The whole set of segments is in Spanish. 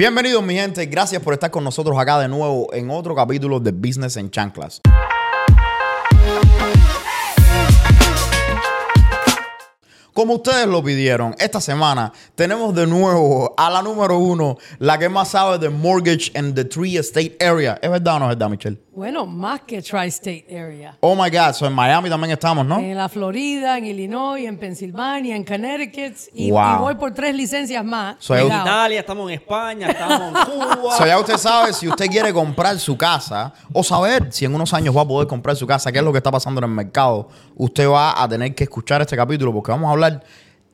Bienvenidos mi gente, gracias por estar con nosotros acá de nuevo en otro capítulo de Business en Chanclas. Como ustedes lo pidieron, esta semana tenemos de nuevo a la número uno, la que más sabe de mortgage en the Tree Estate Area. ¿Es verdad o no es verdad, Michelle? Bueno, más que Tri-State Area. Oh my God, so en Miami también estamos, ¿no? En la Florida, en Illinois, en Pensilvania, en Connecticut. Y, Wow. y voy por tres licencias más. So, En Cuidado. Italia, estamos en España, estamos en Cuba. So, ya usted sabe, si usted quiere comprar su casa o saber si en unos años va a poder comprar su casa, qué es lo que está pasando en el mercado, usted va a tener que escuchar este capítulo porque vamos a hablar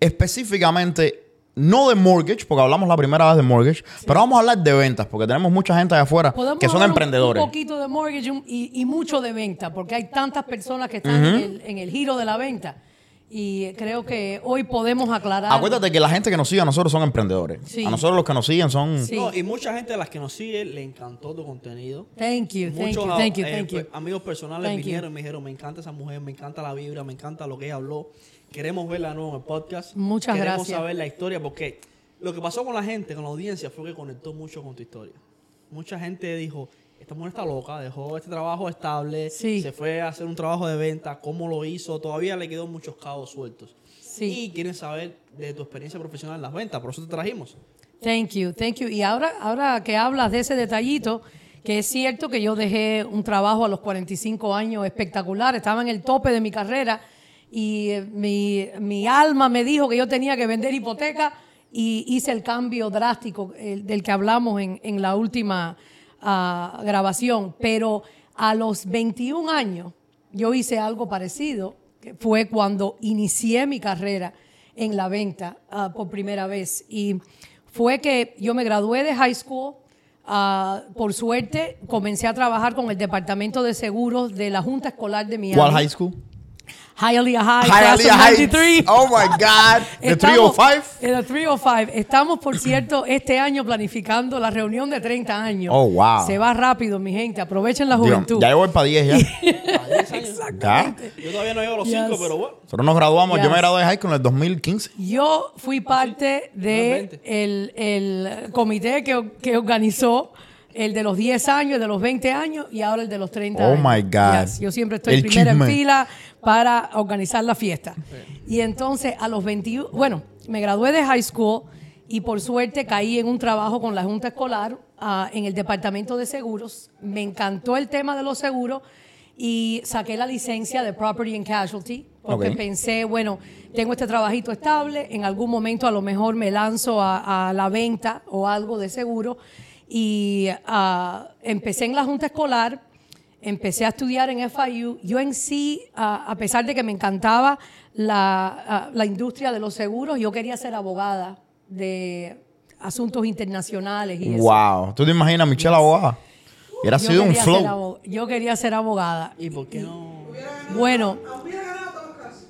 específicamente, no de mortgage, porque hablamos la primera vez de mortgage, pero vamos a hablar de ventas, porque tenemos mucha gente allá afuera que son emprendedores. Un poquito de mortgage y, y mucho de venta, porque hay tantas personas que están en, el, en el giro de la venta. Y creo que hoy podemos aclarar. Acuérdate que la gente que nos sigue a nosotros son emprendedores. Sí. A nosotros los que nos siguen son... Sí. No, y mucha gente de las que nos sigue le encantó tu contenido. Thank you, thank you, thank you, eh, thank you. pues, amigos personales Thank you. vinieron y me dijeron, me encanta esa mujer, me encanta la vibra, me encanta lo que ella habló. Queremos verla de nuevo en el podcast. Muchas Queremos gracias. saber la historia porque lo que pasó con la gente, con la audiencia, fue que conectó mucho con tu historia. Mucha gente dijo, esta mujer está loca, dejó este trabajo estable, Sí. se fue a hacer un trabajo de venta, cómo lo hizo, todavía le quedó muchos cabos sueltos. Sí. Y quieren saber de tu experiencia profesional en las ventas, por eso te trajimos. Thank you, thank you. Y ahora, ahora que hablas de ese detallito, que es cierto que yo dejé un trabajo a los 45 años espectacular, estaba en el tope de mi carrera y eh, mi, mi alma me dijo que yo tenía que vender hipoteca y hice el cambio drástico eh, del que hablamos en, en la última ah, grabación. Pero a los 21 años yo hice algo parecido, que fue cuando inicié mi carrera en la venta ah, por primera vez. Y fue que yo me gradué de high school. ah, por suerte, comencé a trabajar con el departamento de seguros de la Junta Escolar de Miami. ¿Cuál high school? Hialeah High, class of Hialeah. 93. Oh my God. The Estamos- 305? En el 305. Estamos, por cierto, este año planificando la reunión de 30 años. Oh, wow. Se va rápido, mi gente. Aprovechen la Dios, juventud. ya yo voy para 10 ya. Ya. Yo todavía no llego a los Yes. 5, pero bueno. Nosotros nos graduamos, yo Yes. me gradué de high school en el 2015. Yo fui parte de el, el comité que, que organizó el de los 10 años, el de los 20 años y ahora el de los 30 Oh, años. my God. Yes, Yo siempre estoy El primera chisme. en fila para organizar la fiesta. Y entonces a los 21, bueno, me gradué de high school y por suerte caí en un trabajo con la Junta Escolar ah, en el Departamento de Seguros. Me encantó el tema de los seguros y saqué la licencia de Property and Casualty porque pensé, bueno, tengo este trabajito estable, en algún momento a lo mejor me lanzo a, a la venta o algo de seguro. Y ah, empecé en la Junta Escolar, empecé a estudiar en FIU. Yo en sí, ah, a pesar de que me encantaba la, ah, la industria de los seguros, yo quería ser abogada de asuntos internacionales y eso. Wow. ¿Tú te imaginas Michelle abogada? Hubiera Yo sido un quería ser flow. yo quería ser abogada. ¿Y por qué no? Bueno,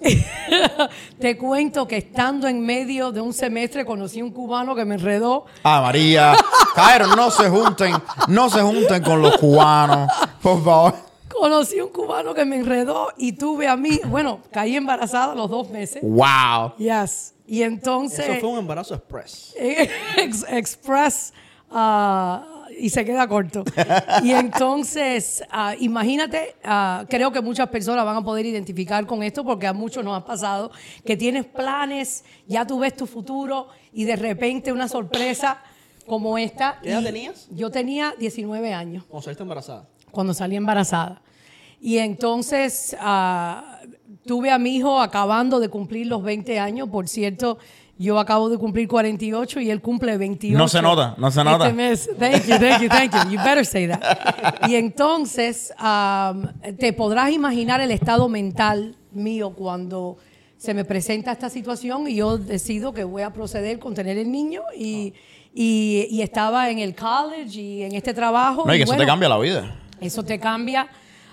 te cuento que estando en medio de un semestre conocí un cubano que me enredó. Ah, María. Cairo, no se junten. No se junten con los cubanos. Por favor. Conocí un cubano que me enredó y tuve a mí, bueno, caí embarazada los dos meses. Wow. Yes. Y entonces, Eso fue un embarazo express. ex- express ah, y se queda corto. Y entonces, ah, imagínate, ah, creo que muchas personas van a poder identificar con esto porque a muchos nos ha pasado que tienes planes, ya tú ves tu futuro y de repente una sorpresa como esta. ¿Qué edad tenías? Yo tenía 19 años Cuando saliste embarazada. cuando salí embarazada. Y entonces ah, tuve a mi hijo acabando de cumplir los 20 años. Por cierto, yo acabo de cumplir 48 y él cumple 28. No se nota, no se nota. Este mes. Thank you, thank you, thank you. You better say that. Y entonces, um, te podrás imaginar el estado mental mío cuando se me presenta esta situación y yo decido que voy a proceder con tener el niño y, y, y estaba en el college y en este trabajo. No, y que eso te bueno, cambia la vida. eso te cambia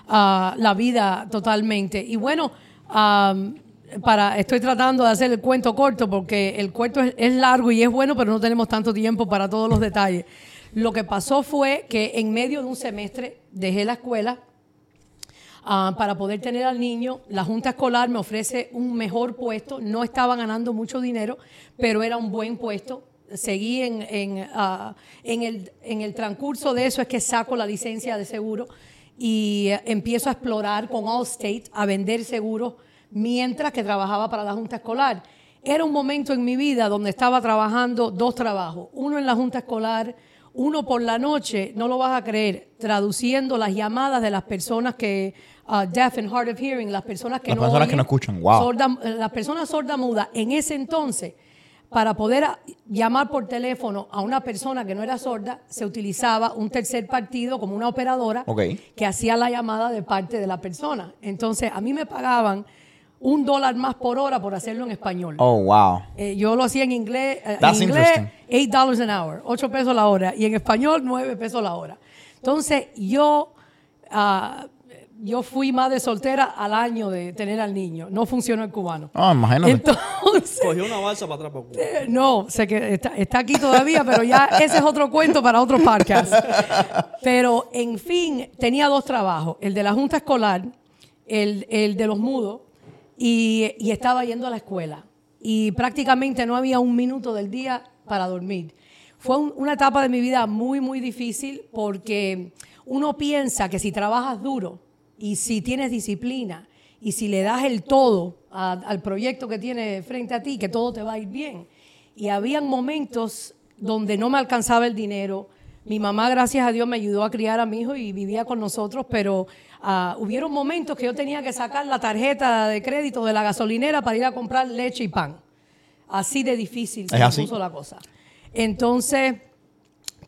ah, la vida totalmente. Y bueno, am, estoy tratando de hacer el cuento corto porque el cuento es, es largo y es bueno, pero no tenemos tanto tiempo para todos los detalles. Lo que pasó fue que en medio de un semestre dejé la escuela ah, para poder tener al niño. La Junta Escolar me ofrece un mejor puesto. No estaba ganando mucho dinero, pero era un buen puesto. seguí en, ah, el transcurso de eso es que saco la licencia de seguro y eh, empiezo a explorar con Allstate a vender seguros mientras que trabajaba para la Junta Escolar. Era un momento en mi vida donde estaba trabajando dos trabajos, uno en la Junta Escolar, uno por la noche, no lo vas a creer, traduciendo las llamadas de las personas que, uh, deaf and hard of hearing, las personas que Las no personas que no escuchan, wow. sorda- las personas sordas-mudas, en ese entonces, para poder llamar por teléfono a una persona que no era sorda, se utilizaba un tercer partido como una operadora que hacía la llamada de parte de la persona. Entonces, a mí me pagaban un dólar más por hora por hacerlo en español. Oh, wow. Eh, yo lo hacía en inglés, eh, That's en inglés, interesting. 8 dollars an hour, 8 pesos la hora, y en español 9 pesos la hora. Entonces, yo, ah, yo fui madre soltera al año de tener al niño. No funcionó el cubano. Ah, imagínate. Entonces, Cogió una balsa para atrás para Cuba. eh, no, sé que está, está aquí todavía, pero ya ese es otro cuento para otro podcast. Pero, en fin, tenía dos trabajos, el de la Junta Escolar, el, el de los mudos, y, y estaba yendo a la escuela. Y prácticamente no había un minuto del día para dormir. Fue un- una etapa de mi vida muy, muy difícil porque uno piensa que si trabajas duro y si tienes disciplina y si le das el todo a- al proyecto que tienes frente a ti, que todo te va a ir bien. Y habían momentos donde no me alcanzaba el dinero. Mi mamá, gracias a Dios, me ayudó a criar a mi hijo y vivía con nosotros, pero ah, hubieron momentos que yo tenía que sacar la tarjeta de crédito de la gasolinera para ir a comprar leche y pan. Así de difícil se ¿Es me así? puso la cosa. Entonces,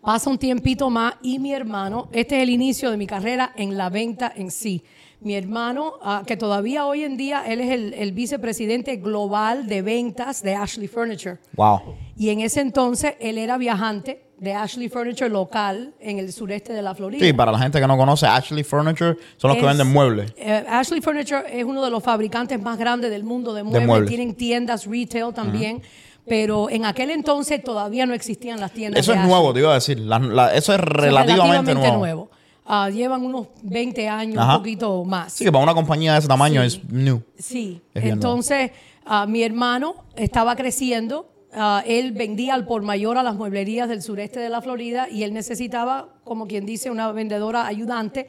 pasa un tiempito más y mi hermano, este es el inicio de mi carrera en la venta en sí. Mi hermano, ah, que todavía hoy en día, él es el, el vicepresidente global de ventas de Ashley Furniture. Wow. Y en ese entonces él era viajante de Ashley Furniture local en el sureste de la Florida. Sí, para la gente que no conoce, Ashley Furniture son los que venden muebles. eh, Ashley Furniture es uno de los fabricantes más grandes del mundo de muebles. muebles. Tienen tiendas retail también. Pero en aquel entonces todavía no existían las tiendas. Eso de es Ashley. nuevo, te iba a decir. La- la- eso es es relativamente, nuevo. Ah, llevan unos 20 años, Ajá. un poquito más. Sí, que para una compañía de ese tamaño Sí. es new. Sí, Es entonces ah, mi hermano estaba creciendo, ah, él vendía al por mayor a las mueblerías del sureste de la Florida y él necesitaba, como quien dice, una vendedora ayudante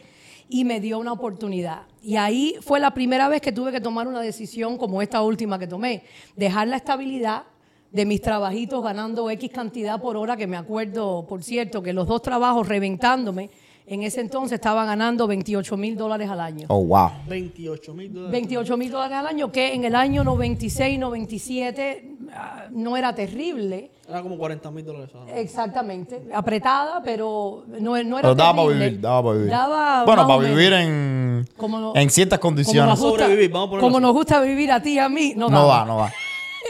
y me dio una oportunidad. Y ahí fue la primera vez que tuve que tomar una decisión como esta última que tomé, dejar la estabilidad de mis trabajitos ganando X cantidad por hora, que me acuerdo, por cierto, que los dos trabajos reventándome, en ese entonces estaba ganando 28 mil dólares al año. Oh, wow. 28 mil dólares. 28 mil dólares al año, que en el año 96, 97 ah, no era terrible. Era como 40 mil dólares. ahora. Exactamente. Apretada, pero no, no era Pero daba para terrible. vivir, daba para vivir. Daba bueno, para vivir en, Como no- en ciertas Como condiciones. nos gusta, Sobrevivir, vamos a ponerlo como nos gusta vivir a ti y a mí, no, No daba. va, no va.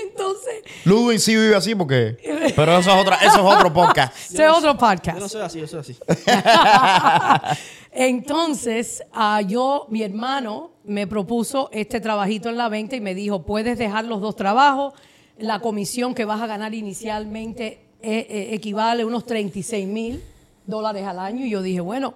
Entonces, Ludwig sí vive así porque... Pero eso es, otra, eso es otro podcast. ese es otro Yo podcast. no soy así, yo soy así. Entonces, ah, yo, mi hermano me propuso este trabajito en la venta y me dijo, puedes dejar los dos trabajos, la comisión que vas a ganar inicialmente eh, eh, equivale a unos 36 mil dólares al año. Y yo dije, bueno,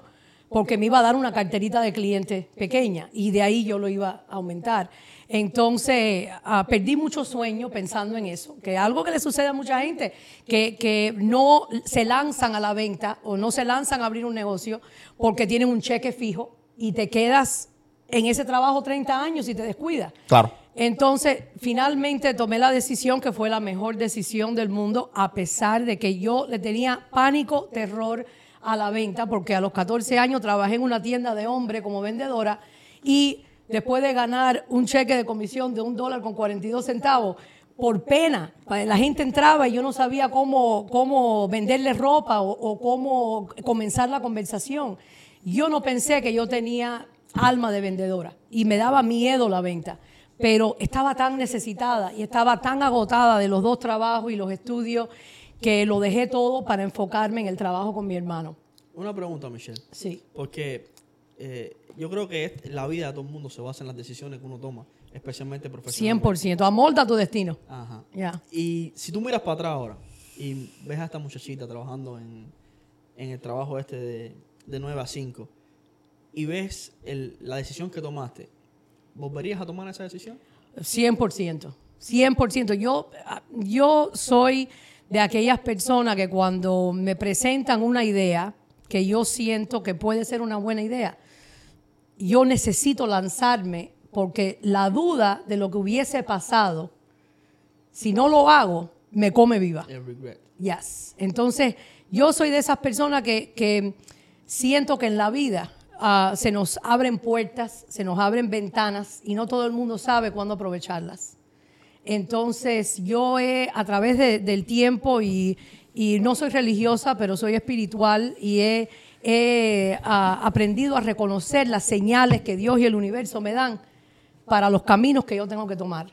porque me iba a dar una carterita de clientes pequeña y de ahí yo lo iba a aumentar. Entonces, ah, perdí mucho sueño pensando en eso, que algo que le sucede a mucha gente, que, que no se lanzan a la venta o no se lanzan a abrir un negocio porque tienen un cheque fijo y te quedas en ese trabajo 30 años y te descuidas. Claro. Entonces, finalmente tomé la decisión que fue la mejor decisión del mundo, a pesar de que yo le tenía pánico, terror a la venta, porque a los 14 años trabajé en una tienda de hombre como vendedora y después de ganar un cheque de comisión de un dólar con 42 centavos, por pena, pa- la gente entraba y yo no sabía cómo, cómo venderle ropa o cómo comenzar la conversación. Yo no pensé que yo tenía alma de vendedora y me daba miedo la venta, pero estaba tan necesitada y estaba tan agotada de los dos trabajos y los estudios que lo dejé todo para enfocarme en el trabajo con mi hermano. Una pregunta, Michelle. Sí. Porque eh, yo creo que la vida de todo el mundo se basa en las decisiones que uno toma, especialmente profesionalmente. 100%. Amolda tu destino. Ajá. Ya. Y si tú miras para atrás ahora y ves a esta muchachita trabajando en, en el trabajo este de, de 9 a 5 y ves el- la decisión que tomaste, ¿volverías a tomar esa decisión? 100%. 100%. Yo, ah, yo soy de aquellas personas que cuando me presentan una idea que yo siento que puede ser una buena idea, yo necesito lanzarme porque la duda de lo que hubiese pasado, si no lo hago, me come viva. Yes. Entonces, yo soy de esas personas que, que siento que en la vida ah, se nos abren puertas, se nos abren ventanas y no todo el mundo sabe cuándo aprovecharlas. Entonces, yo he, a través de- del tiempo, y, no soy religiosa, pero soy espiritual y he, he, ah, aprendido a reconocer las señales que Dios y el universo me dan para los caminos que yo tengo que tomar.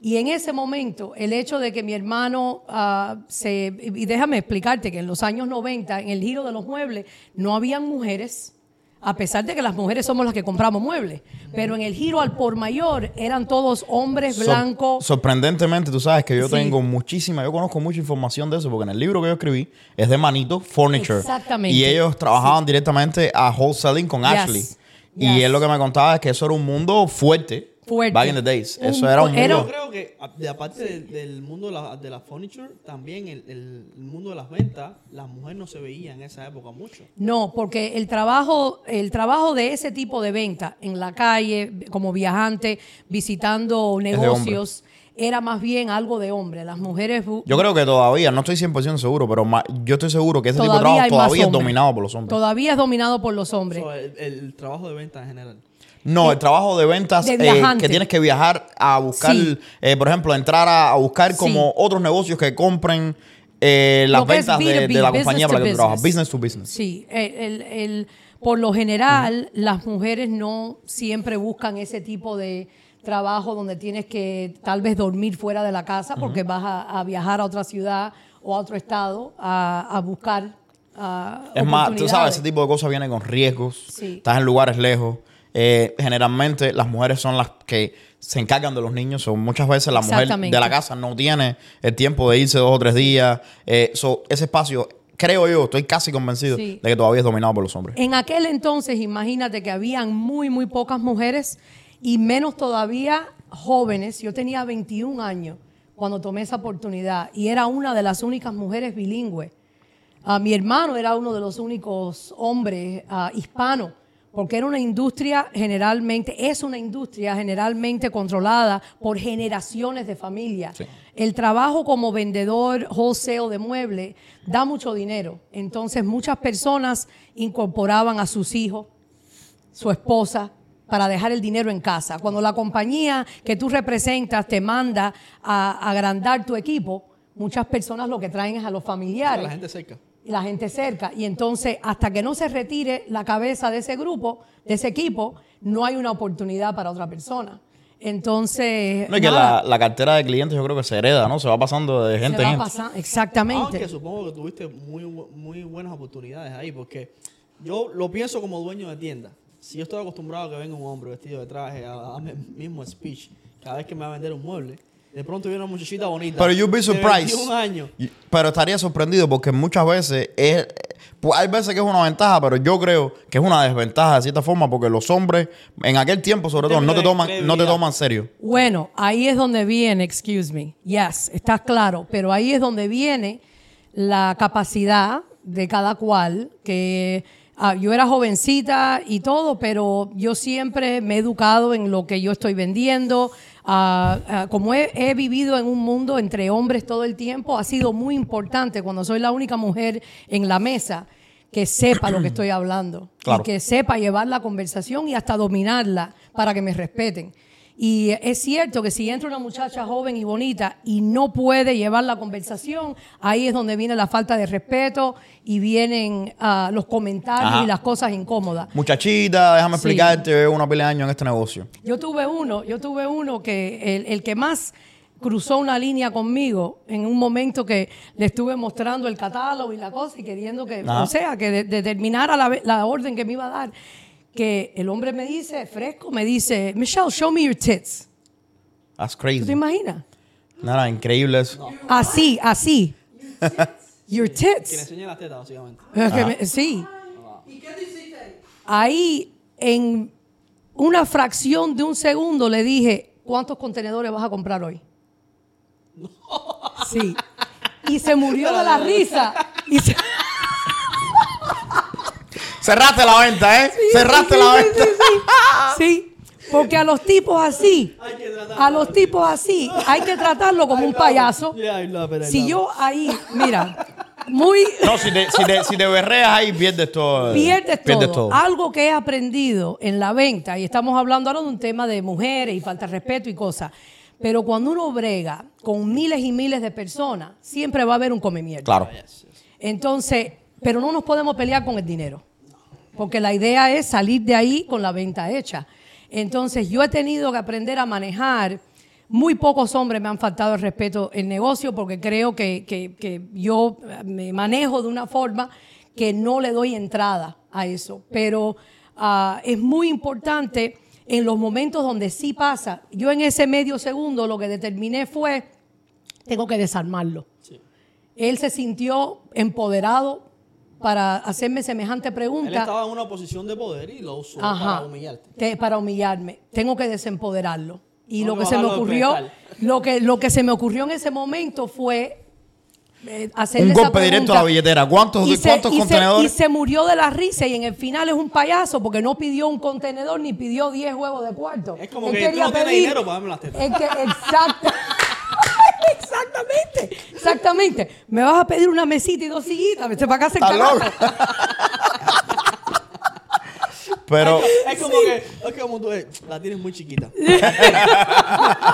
Y en ese momento, el hecho de que mi hermano ah, se... Y déjame explicarte que en los años 90, en el giro de los muebles, no habían mujeres, a pesar de que las mujeres somos las que compramos muebles. Pero en el giro al por mayor eran todos hombres blancos. sorprendentemente, tú sabes que yo Sí. tengo muchísima, yo conozco mucha información de eso, porque en el libro que yo escribí es de Manito Furniture. Exactamente. Y ellos trabajaban directamente a wholesaling con Yes. Ashley. Y él lo que me contaba es que eso era un mundo fuerte. Fuerte. Back in the days. Un- Eso era un mundo. Yo creo que a- de aparte de- del mundo de la, de la furniture, también el, el- mundo de las ventas, las mujeres no se veían en esa época mucho. No, porque el trabajo, el trabajo de ese tipo de venta en la calle, como viajante, visitando negocios, era más bien algo de hombre. Las mujeres Yo creo que todavía, no estoy 100% seguro, pero yo estoy seguro que ese tipo de trabajo todavía es dominado por los hombres. Todavía es dominado por los hombres. So, el, el trabajo de venta en general. No, el trabajo de ventas De eh, que tienes que viajar a buscar, Sí. eh, por ejemplo, entrar a, a buscar como Sí. otros negocios que compren eh, las ventas de, B2B, de la compañía para la que tú trabajas. business. To business. Sí, el, el- el- por lo general, las mujeres no siempre buscan ese tipo de trabajo donde tienes que tal vez dormir fuera de la casa porque vas a, a viajar a otra ciudad o a otro estado a, a buscar Es más, tú sabes, ese tipo de cosas viene con riesgos. Sí. Estás en lugares lejos. Eh, generalmente las mujeres son las que se encargan de los niños. So, muchas veces la mujer de la casa no tiene el tiempo de irse dos o tres días. Eh, so, ese espacio, creo yo, estoy casi convencido Sí. de que todavía es dominado por los hombres. En aquel entonces, imagínate que habían muy, muy pocas mujeres y menos todavía jóvenes. Yo tenía 21 años cuando tomé esa oportunidad y era una de las únicas mujeres bilingües. Ah, mi hermano era uno de los únicos hombres ah, hispanos, porque era una industria generalmente, es una industria generalmente controlada por generaciones de familias. Sí. El trabajo como vendedor wholesale de muebles da mucho dinero. Entonces muchas personas incorporaban a sus hijos, su esposa, para dejar el dinero en casa. Cuando la compañía que tú representas te manda a agrandar tu equipo, muchas personas lo que traen es a los A familiares la gente cerca. Y la gente cerca. Y entonces, hasta que no se retire la cabeza de ese grupo, de ese equipo, no hay una oportunidad para otra persona. Entonces, No, y que la, la cartera de clientes yo creo que se hereda, ¿no? Se va pasando de se gente va en gente. exactamente. Aunque supongo que tuviste muy, muy buenas oportunidades ahí, porque yo lo pienso como dueño de tienda. Si yo estoy acostumbrado a que venga un hombre vestido de traje a darme el mismo speech cada vez que me va a vender un mueble, de pronto viene una muchachita bonita. Pero you'd be de surprised. 21 años. Y- Pero estaría sorprendido porque muchas veces es. pues hay veces que es una ventaja, pero yo creo que es una desventaja de cierta forma porque los hombres, en aquel tiempo sobre todo, no te toman, no te toman serio. Bueno, ahí es donde viene, excuse me, yes, está claro, pero ahí es donde viene la capacidad de cada cual, que ah, yo era jovencita y todo, pero yo siempre me he educado en lo que yo estoy vendiendo. Ah, como he, he vivido en un mundo entre hombres todo el tiempo, ha sido muy importante cuando soy la única mujer en la mesa que sepa lo que estoy hablando Claro. y que sepa llevar la conversación y hasta dominarla para que me respeten. Y es cierto que si entra una muchacha joven y bonita y no puede llevar la conversación, ahí es donde viene la falta de respeto y vienen ah, los comentarios Ajá. y las cosas incómodas. Muchachita, déjame Sí. explicarte, una pila de años en este negocio. Yo tuve uno, yo tuve uno que el, el que más cruzó una línea conmigo en un momento que le estuve mostrando el catálogo y la cosa y queriendo que, Ajá. o sea, que de- determinara la orden que me iba a dar, que el hombre me dice, fresco, me dice, Michelle, show me your tits. That's ¿Tú te crazy. imaginas? Nada, increíble eso. Así, así. Your Que le tits. enseñe las tetas, básicamente. Es que me- sí. Ahí, en una fracción de un segundo, le dije, ¿cuántos contenedores vas a comprar hoy? Sí. y se murió de la risa. Y se- Cerraste la venta, ¿eh? Sí, Cerraste sí, la sí, venta. sí, sí. Sí, porque a los tipos así, a los tipos así, hay que tratarlo como un payaso. Yeah, I love it, I Si love yo ahí, mira, muy No, si te, si te, si te berreas ahí, pierdes todo. pierdes todo. todo. Algo que he aprendido en la venta, y estamos hablando ahora de un tema de mujeres y falta de respeto y cosas, pero cuando uno brega con miles y miles de personas, siempre va a haber un come mierda. Claro. Entonces, pero no nos podemos pelear con el dinero, porque la idea es salir de ahí con la venta hecha. Entonces, yo he tenido que aprender a manejar. Muy pocos hombres me han faltado el respeto en negocio porque creo que, que- que yo me manejo de una forma que no le doy entrada a eso. Pero ah, es muy importante en los momentos donde sí pasa. Yo en ese medio segundo lo que determiné fue, tengo que desarmarlo. Él se sintió empoderado para hacerme semejante Él pregunta. estaba en una posición de poder y lo usó Ajá. para humillarte. Te- para humillarme. Tengo que desempoderarlo. Y No lo que se me ocurrió, lo que, lo que se me ocurrió en ese momento fue eh, hacerle Un esa golpe directo a la billetera. ¿Cuántos, Y se- cuántos y se- contenedores? y se murió de la risa y en el final es un payaso porque no pidió un contenedor ni pidió 10 huevos de cuarto. Es como Él que tú quería no tienes pedir- dinero para darme las tetas. Es que, exacto. Exactamente, exactamente. Me vas a pedir una mesita y dos sillitas, vete para casa en. Pero, Es como que, es como tú, la tienes muy chiquita.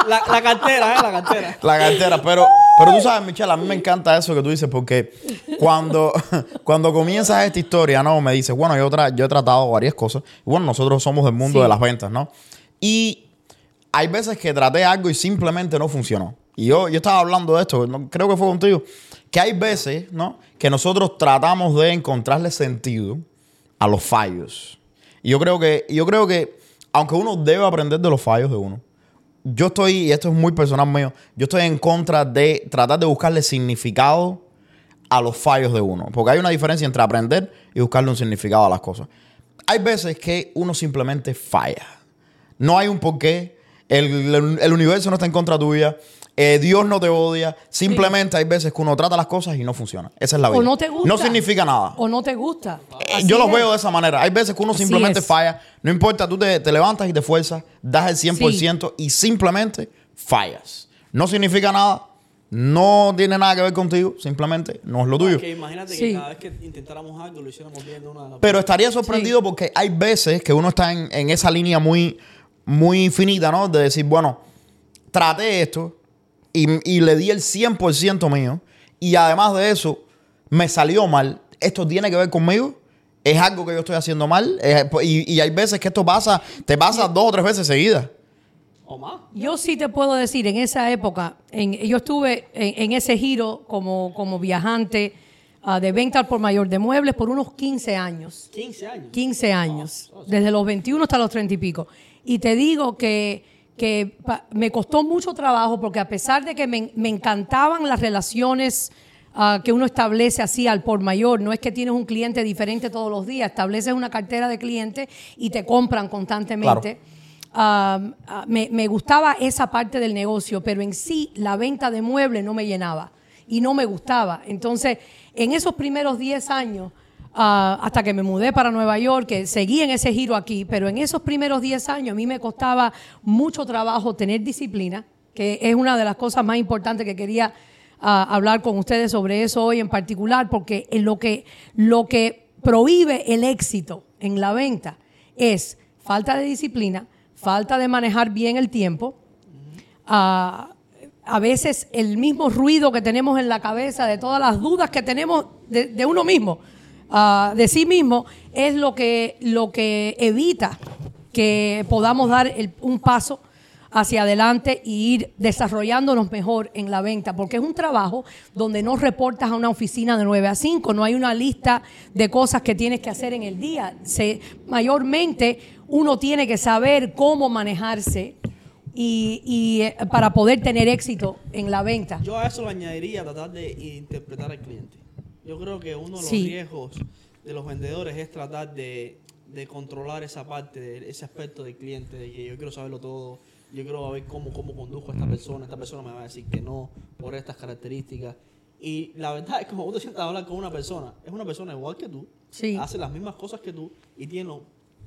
la, la cartera, ¿eh? La cartera. la cartera. Pero, pero tú sabes, Michelle, a mí me encanta eso que tú dices porque cuando, cuando comienzas esta historia, ¿no? Me dices, bueno, yo, tra- yo he tratado varias cosas. Y bueno, nosotros somos del mundo Sí. de las ventas, ¿no? Y hay veces que traté algo y simplemente no funcionó. Y yo, yo estaba hablando de esto, creo que fue contigo, que hay veces, ¿no? Que nosotros tratamos de encontrarle sentido a los fallos. Y yo creo que, yo creo que, aunque uno debe aprender de los fallos de uno, yo estoy, y esto es muy personal mío, yo estoy en contra de tratar de buscarle significado a los fallos de uno. Porque hay una diferencia entre aprender y buscarle un significado a las cosas. Hay veces que uno simplemente falla. No hay un porqué. El, el- el universo no está en contra tuya. Eh, Dios no te odia. Simplemente hay veces que uno trata las cosas y no funciona. Esa es la vida. O no te gusta. No significa nada. O no te gusta. Eh, Yo los veo de esa manera. Hay veces que uno Así simplemente es. falla. No importa, tú te, te levantas y te esfuerzas, das el 100% y simplemente fallas. No significa nada. No tiene nada que ver contigo. Simplemente no es lo tuyo. Imagínate Sí. que cada vez que intentáramos algo lo hiciéramos bien de una Pero estaría sorprendido porque hay veces que uno está en, en esa línea muy, muy finita, ¿no? De decir, bueno, traté esto y, y le di el 100% mío y además de eso me salió mal. ¿Esto tiene que ver conmigo? ¿Es algo que yo estoy haciendo mal? Y, y hay veces que esto pasa, te pasa dos o tres veces seguidas. o más. Yo sí te puedo decir, en esa época, en- yo estuve en, en ese giro como, como viajante ah, de venta al por mayor de muebles por unos 15 años. 15 años. 15 años, desde los 21 hasta los 30 y pico. Y te digo que, que pa- me costó mucho trabajo porque a pesar de que me, me encantaban las relaciones ah, que uno establece así al por mayor, no es que tienes un cliente diferente todos los días, estableces una cartera de clientes y te compran constantemente. Ah, ah, me, me gustaba esa parte del negocio, pero en sí la venta de muebles no me llenaba y no me gustaba. Entonces, en esos primeros 10 años, ah, hasta que me mudé para Nueva York, que seguí en ese giro aquí, pero en esos primeros 10 años a mí me costaba mucho trabajo tener disciplina, que es una de las cosas más importantes que quería ah, hablar con ustedes sobre eso hoy en particular, porque lo que, lo que prohíbe el éxito en la venta es falta de disciplina, falta de manejar bien el tiempo, ah, a veces el mismo ruido que tenemos en la cabeza, de todas las dudas que tenemos de uno mismo, ah, de sí mismo, es lo que, lo que evita que podamos dar el- un paso hacia adelante y ir desarrollándonos mejor en la venta, porque es un trabajo donde no reportas a una oficina de 9 a 5, no hay una lista de cosas que tienes que hacer en el día. Se, mayormente uno tiene que saber cómo manejarse y, y, eh, para poder tener éxito en la venta. Yo a eso le añadiría tratar de interpretar al cliente. Yo creo que uno de los Sí. riesgos de los vendedores es tratar de, de controlar esa parte, de ese aspecto del cliente, de que yo quiero saberlo todo, yo quiero ver cómo, cómo conduzco a esta persona, esta persona me va a decir que no por estas características. Y la verdad es que como vos te sientas a hablar con una persona, es una persona igual que tú, Sí. hace las mismas cosas que tú y tiene los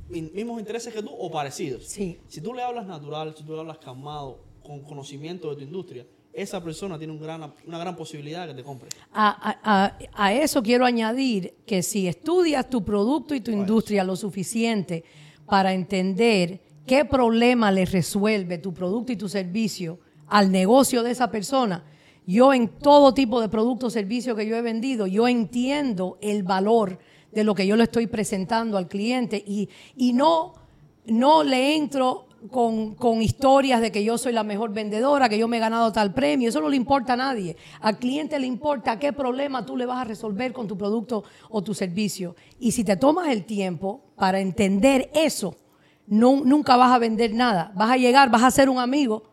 mi- mismos intereses que tú o parecidos. Sí. Si tú le hablas natural, si tú le hablas calmado, con conocimiento de tu industria, esa persona tiene un gran, una gran posibilidad de que te compre. A, a- a- a eso quiero añadir que si estudias tu producto y tu industria lo suficiente para entender qué problema le resuelve tu producto y tu servicio al negocio de esa persona, yo en todo tipo de producto o servicio que yo he vendido, yo entiendo el valor de lo que yo le estoy presentando al cliente y, y no, no le entro con, con historias de que yo soy la mejor vendedora, que yo me he ganado tal premio. Eso no le importa a nadie. Al cliente le importa qué problema tú le vas a resolver con tu producto o tu servicio. Y si te tomas el tiempo para entender eso, no, nunca vas a vender nada. Vas a llegar, vas a ser un amigo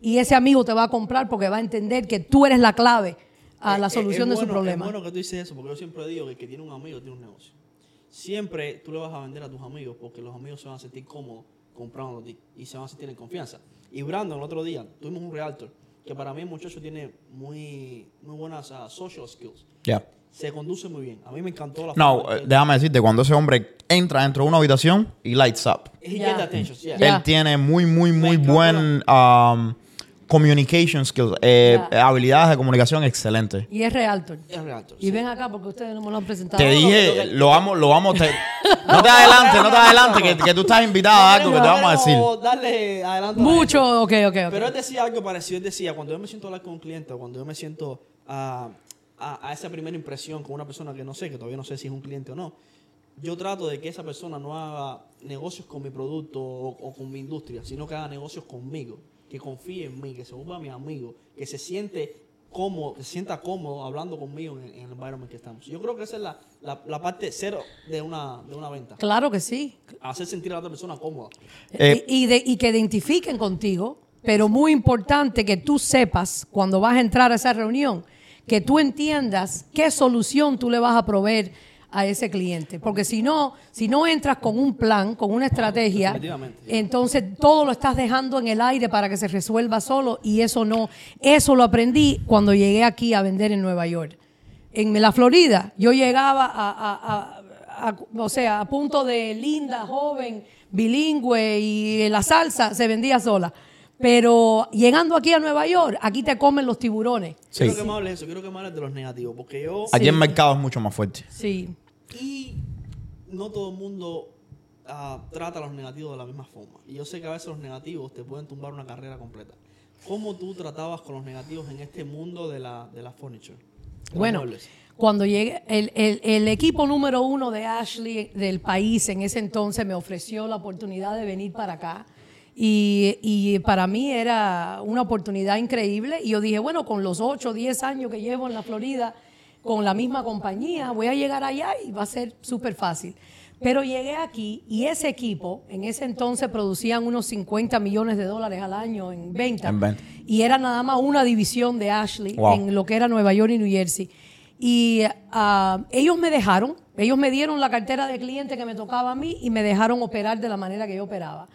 y ese amigo te va a comprar porque va a entender que tú eres la clave a la Es- es- solución de su problema. Es bueno que tú dices eso, porque yo siempre digo que el que tiene un amigo tiene un negocio. Siempre tú le vas a vender a tus amigos porque los amigos se van a sentir cómodos comprando a ti y se van a sentir en confianza. Y Brandon, el otro día, tuvimos un realtor que para mí el muchacho tiene muy, muy buenas ah, social skills. Ya. Se conduce muy bien. A mí me encantó la No, forma eh, que- déjame decirte, cuando ese hombre entra dentro de una habitación y lights up. Attention, yeah. Él tiene muy, muy, muy buen um, communication skills, eh, habilidades de comunicación excelentes. Y es realtor. Es realtor. Y sí. ven acá porque ustedes no me lo han presentado. Te dije, lo vamos, lo vamos, te- no te adelante, no te adelante, que, que tú estás invitado a algo que te vamos a decir. darle adelante a la Mucho, ok, ok, ok. Pero él decía algo parecido. Él decía, cuando yo me siento a hablar con un cliente o cuando yo me siento a, a- a esa primera impresión con una persona que no sé, que todavía no sé si es un cliente o no, yo trato de que esa persona no haga negocios con mi producto o, o con mi industria, sino que haga negocios conmigo, que confíe en mí, que se vuelva mi amigo, que se siente cómodo, que se sienta cómodo hablando conmigo en, en el environment que estamos. Yo creo que esa es la, la- la parte cero de una, de una venta. Claro que sí. Hacer sentir a la otra persona cómoda. Eh, y, y de- y que identifiquen contigo, pero muy importante que tú sepas cuando vas a entrar a esa reunión, que tú entiendas qué solución tú le vas a proveer a ese cliente. Porque si no, si no entras con un plan, con una estrategia, entonces todo lo estás dejando en el aire para que se resuelva solo y eso no, eso lo aprendí cuando llegué aquí a vender en Nueva York. En la Florida, yo llegaba a, a- a- a- o sea, a punto de linda, joven, bilingüe y la salsa se vendía sola. Pero llegando aquí a Nueva York, aquí te comen los tiburones. Sí. Quiero que me hables de eso, quiero que me hables de los negativos, porque yo... Aquí el mercado es mucho más fuerte. Sí. Y no todo el mundo ah, trata los negativos de la misma forma. Y yo sé que a veces los negativos te pueden tumbar una carrera completa. ¿Cómo tú tratabas con los negativos en este mundo de la, de la furniture? de Bueno, cuando llegué, el, el- el equipo número uno de Ashley del país en ese entonces me ofreció la oportunidad de venir para acá. Y, y para mí era una oportunidad increíble. Y yo dije, bueno, con los 8 o 10 años que llevo en la Florida, con la misma compañía, voy a llegar allá y va a ser súper fácil. Pero llegué aquí y ese equipo, en ese entonces producían unos 50 millones de dólares al año en venta. En venta. Y era nada más una división de Ashley Wow. en lo que era Nueva York y New Jersey. Y ah, ellos me dejaron, ellos me dieron la cartera de cliente que me tocaba a mí y me dejaron operar de la manera que yo operaba.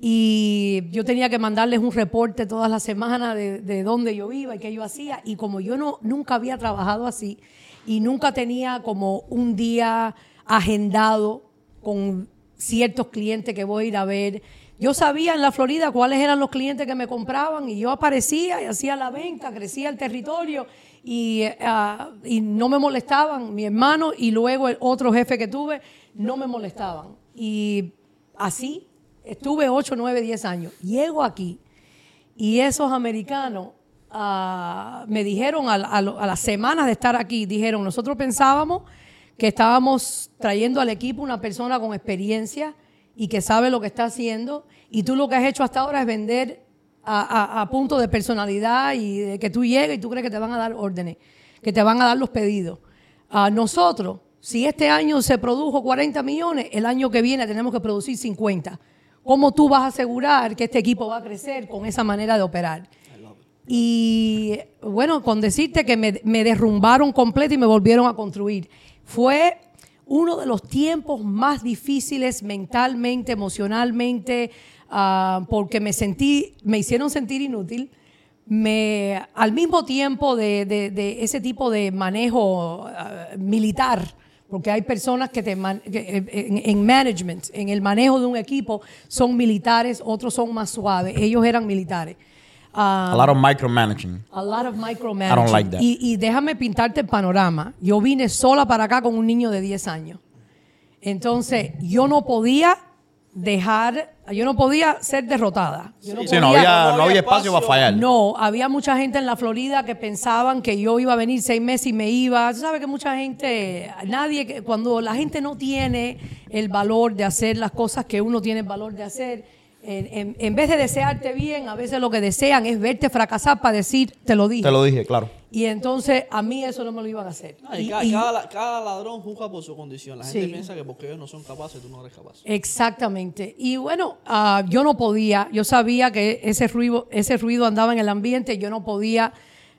Y yo tenía que mandarles un reporte todas las semanas de, de dónde yo iba y qué yo hacía. Y como yo no, nunca había trabajado así y nunca tenía como un día agendado con ciertos clientes que voy a ir a ver, yo sabía en la Florida cuáles eran los clientes que me compraban y yo aparecía y hacía la venta, crecía el territorio y, ah, y no me molestaban. Mi hermano y luego el otro jefe que tuve no me molestaban. Y así estuve 8, 9, 10 años. Llego aquí y esos americanos ah, me dijeron a, las semanas de estar aquí, dijeron, nosotros pensábamos que estábamos trayendo al equipo una persona con experiencia y que sabe lo que está haciendo y tú lo que has hecho hasta ahora es vender a, a- punto de personalidad y de que tú llegues y tú crees que te van a dar órdenes, que te van a dar los pedidos. A nosotros, si este año se produjo 40 millones, el año que viene tenemos que producir 50. ¿Cómo tú vas a asegurar que este equipo va a crecer con esa manera de operar? Y bueno, con decirte que me, me derrumbaron completo y me volvieron a construir. Fue uno de los tiempos más difíciles mentalmente, emocionalmente, ah, porque me sentí, me hicieron sentir inútil, me, al mismo tiempo de, de- ese tipo de manejo ah, militar, porque hay personas que, te man- que, eh, en, en management, en el manejo de un equipo, son militares, otros son más suaves. Ellos eran militares. A lot of micromanaging. a lot of micromanaging. I don't like that. Y, y déjame pintarte el panorama. Yo vine sola para acá con un niño de 10 años. Entonces, yo no podía dejar, yo no podía ser derrotada. Yo no Sí, no podía- había, no había espacio para fallar. no, había mucha gente en la Florida que pensaban que yo iba a venir seis meses y me iba. Tú sabes que mucha gente, nadie, que- cuando la gente no tiene el valor de hacer las cosas que uno tiene el valor de hacer, en, en- en vez de desearte bien, a veces lo que desean es verte fracasar para decir, te lo dije. Te lo dije, claro. Y entonces a mí eso no me lo iban a hacer. Ah, y Y- cada, y- cada la- cada ladrón juzga por su condición. La gente Sí. piensa que porque ellos no son capaces, tú no eres capaz. Exactamente. Y bueno, ah, yo no podía, yo sabía que ese ruido, ese ruido andaba en el ambiente, yo no podía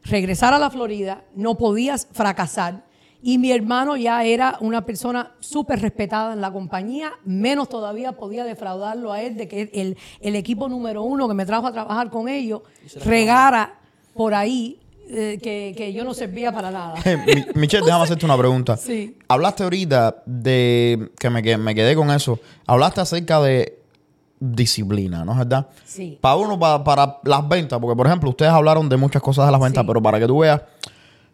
regresar a la Florida, no podía fracasar. Y mi hermano ya era una persona súper respetada en la compañía, menos todavía podía defraudarlo a él de que el, el equipo número uno que me trajo a trabajar con ellos regara por ahí eh, que, que yo no servía para nada. Mi- Michelle, déjame hacerte una pregunta. Sí. Hablaste ahorita de que me, que me quedé con eso. Hablaste acerca de disciplina, ¿no es verdad? Sí. Para uno, pa- para las ventas, porque por ejemplo, ustedes hablaron de muchas cosas de las ventas, Sí. pero para que tú veas,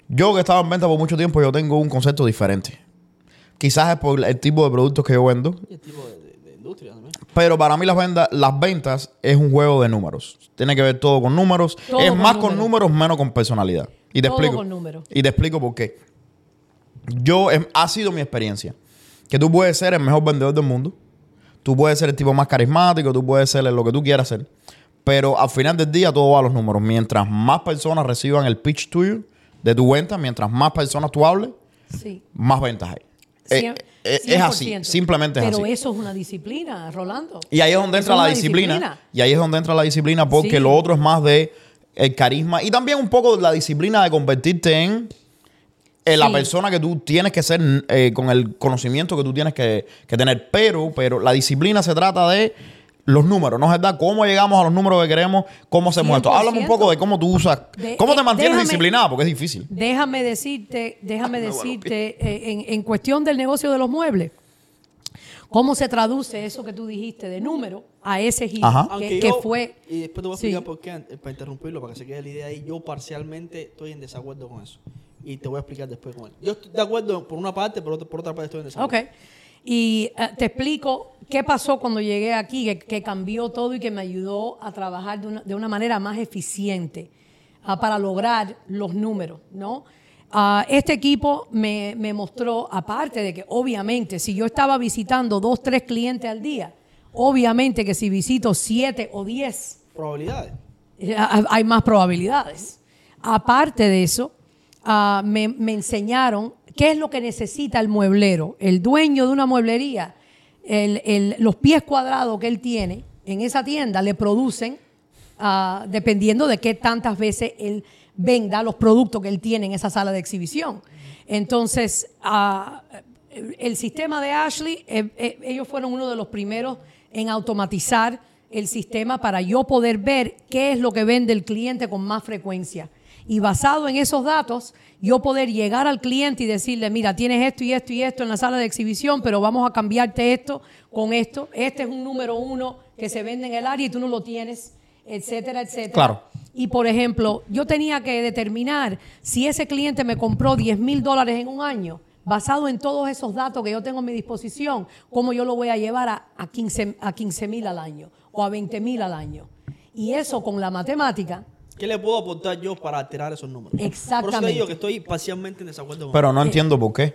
yo que estaba en venta por mucho tiempo, yo tengo un concepto diferente. Quizás es por el tipo de productos que yo vendo, Y el tipo de, de- de industria también. Pero para mí las ventas, las ventas es un juego de números. Tiene que ver todo con números. Todo es con más con números. menos con personalidad. Y te Todo explico. con números. Y te explico por qué. Yo, em, ha sido mi experiencia. Que tú puedes ser el mejor vendedor del mundo. Tú puedes ser el tipo más carismático. Tú puedes ser lo que tú quieras ser. Pero al final del día todo va a los números. Mientras más personas reciban el pitch tuyo de tu venta, mientras más personas tú hables, Sí. más ventas hay. Eh, eh, es así. 100%. Simplemente es Pero así. eso es una disciplina, Rolando. Y ahí es donde entra es la disciplina, Y ahí es donde entra la disciplina porque Sí. lo otro es más de el carisma y también un poco la disciplina de convertirte en eh, la Sí. persona que tú tienes que ser eh, con el conocimiento que tú tienes que, que tener. Pero, pero la disciplina se trata de los números, ¿no es verdad? ¿Cómo llegamos a los números que queremos? ¿Cómo hacemos esto? 100%. Háblame un poco de cómo tú usas, De- cómo te eh, mantienes déjame- disciplinada, porque es difícil. Déjame decirte, déjame decirte, eh, en, en cuestión del negocio de los muebles, ¿cómo se traduce eso que tú dijiste de número a ese giro? Que, fue. y después te voy a Sí. explicar por qué, para interrumpirlo, para que se quede la idea ahí, yo parcialmente estoy en desacuerdo con eso. Y te voy a explicar después con él. Yo estoy de acuerdo por una parte, pero por otra parte estoy en desacuerdo. Ok. Y eh, te explico qué pasó cuando llegué aquí, que, que cambió todo y que me ayudó a trabajar de una, de una manera más eficiente ah, para lograr los números, ¿no? Ah, este equipo me, me mostró, aparte de que obviamente si yo estaba visitando dos, tres clientes al día, obviamente que si visito siete o diez, Probabilidades. eh, hay más probabilidades. Aparte de eso, ah, me, me enseñaron qué es lo que necesita el mueblero, el dueño de una mueblería. Los pies cuadrados que él tiene en esa tienda le producen, ah, dependiendo de qué tantas veces él venda los productos que él tiene en esa sala de exhibición. Entonces, ah, el sistema de Ashley, eh, eh, ellos fueron uno de los primeros en automatizar el sistema para yo poder ver qué es lo que vende el cliente con más frecuencia. Y basado en esos datos, yo poder llegar al cliente y decirle, mira, tienes esto y esto y esto en la sala de exhibición, pero vamos a cambiarte esto con esto. Este es un número uno que se vende en el área y tú no lo tienes, etcétera, etcétera. Claro. Y por ejemplo, yo tenía que determinar si ese cliente me compró 10 mil dólares en un año, basado en todos esos datos que yo tengo a mi disposición, cómo yo lo voy a llevar a, a 15 a 15 mil al año o a 20 mil al año. Y eso con la matemática, ¿Qué le puedo aportar yo para alterar esos números? Por eso te Exactamente. digo que estoy parcialmente en desacuerdo con Pero no entiendo por qué.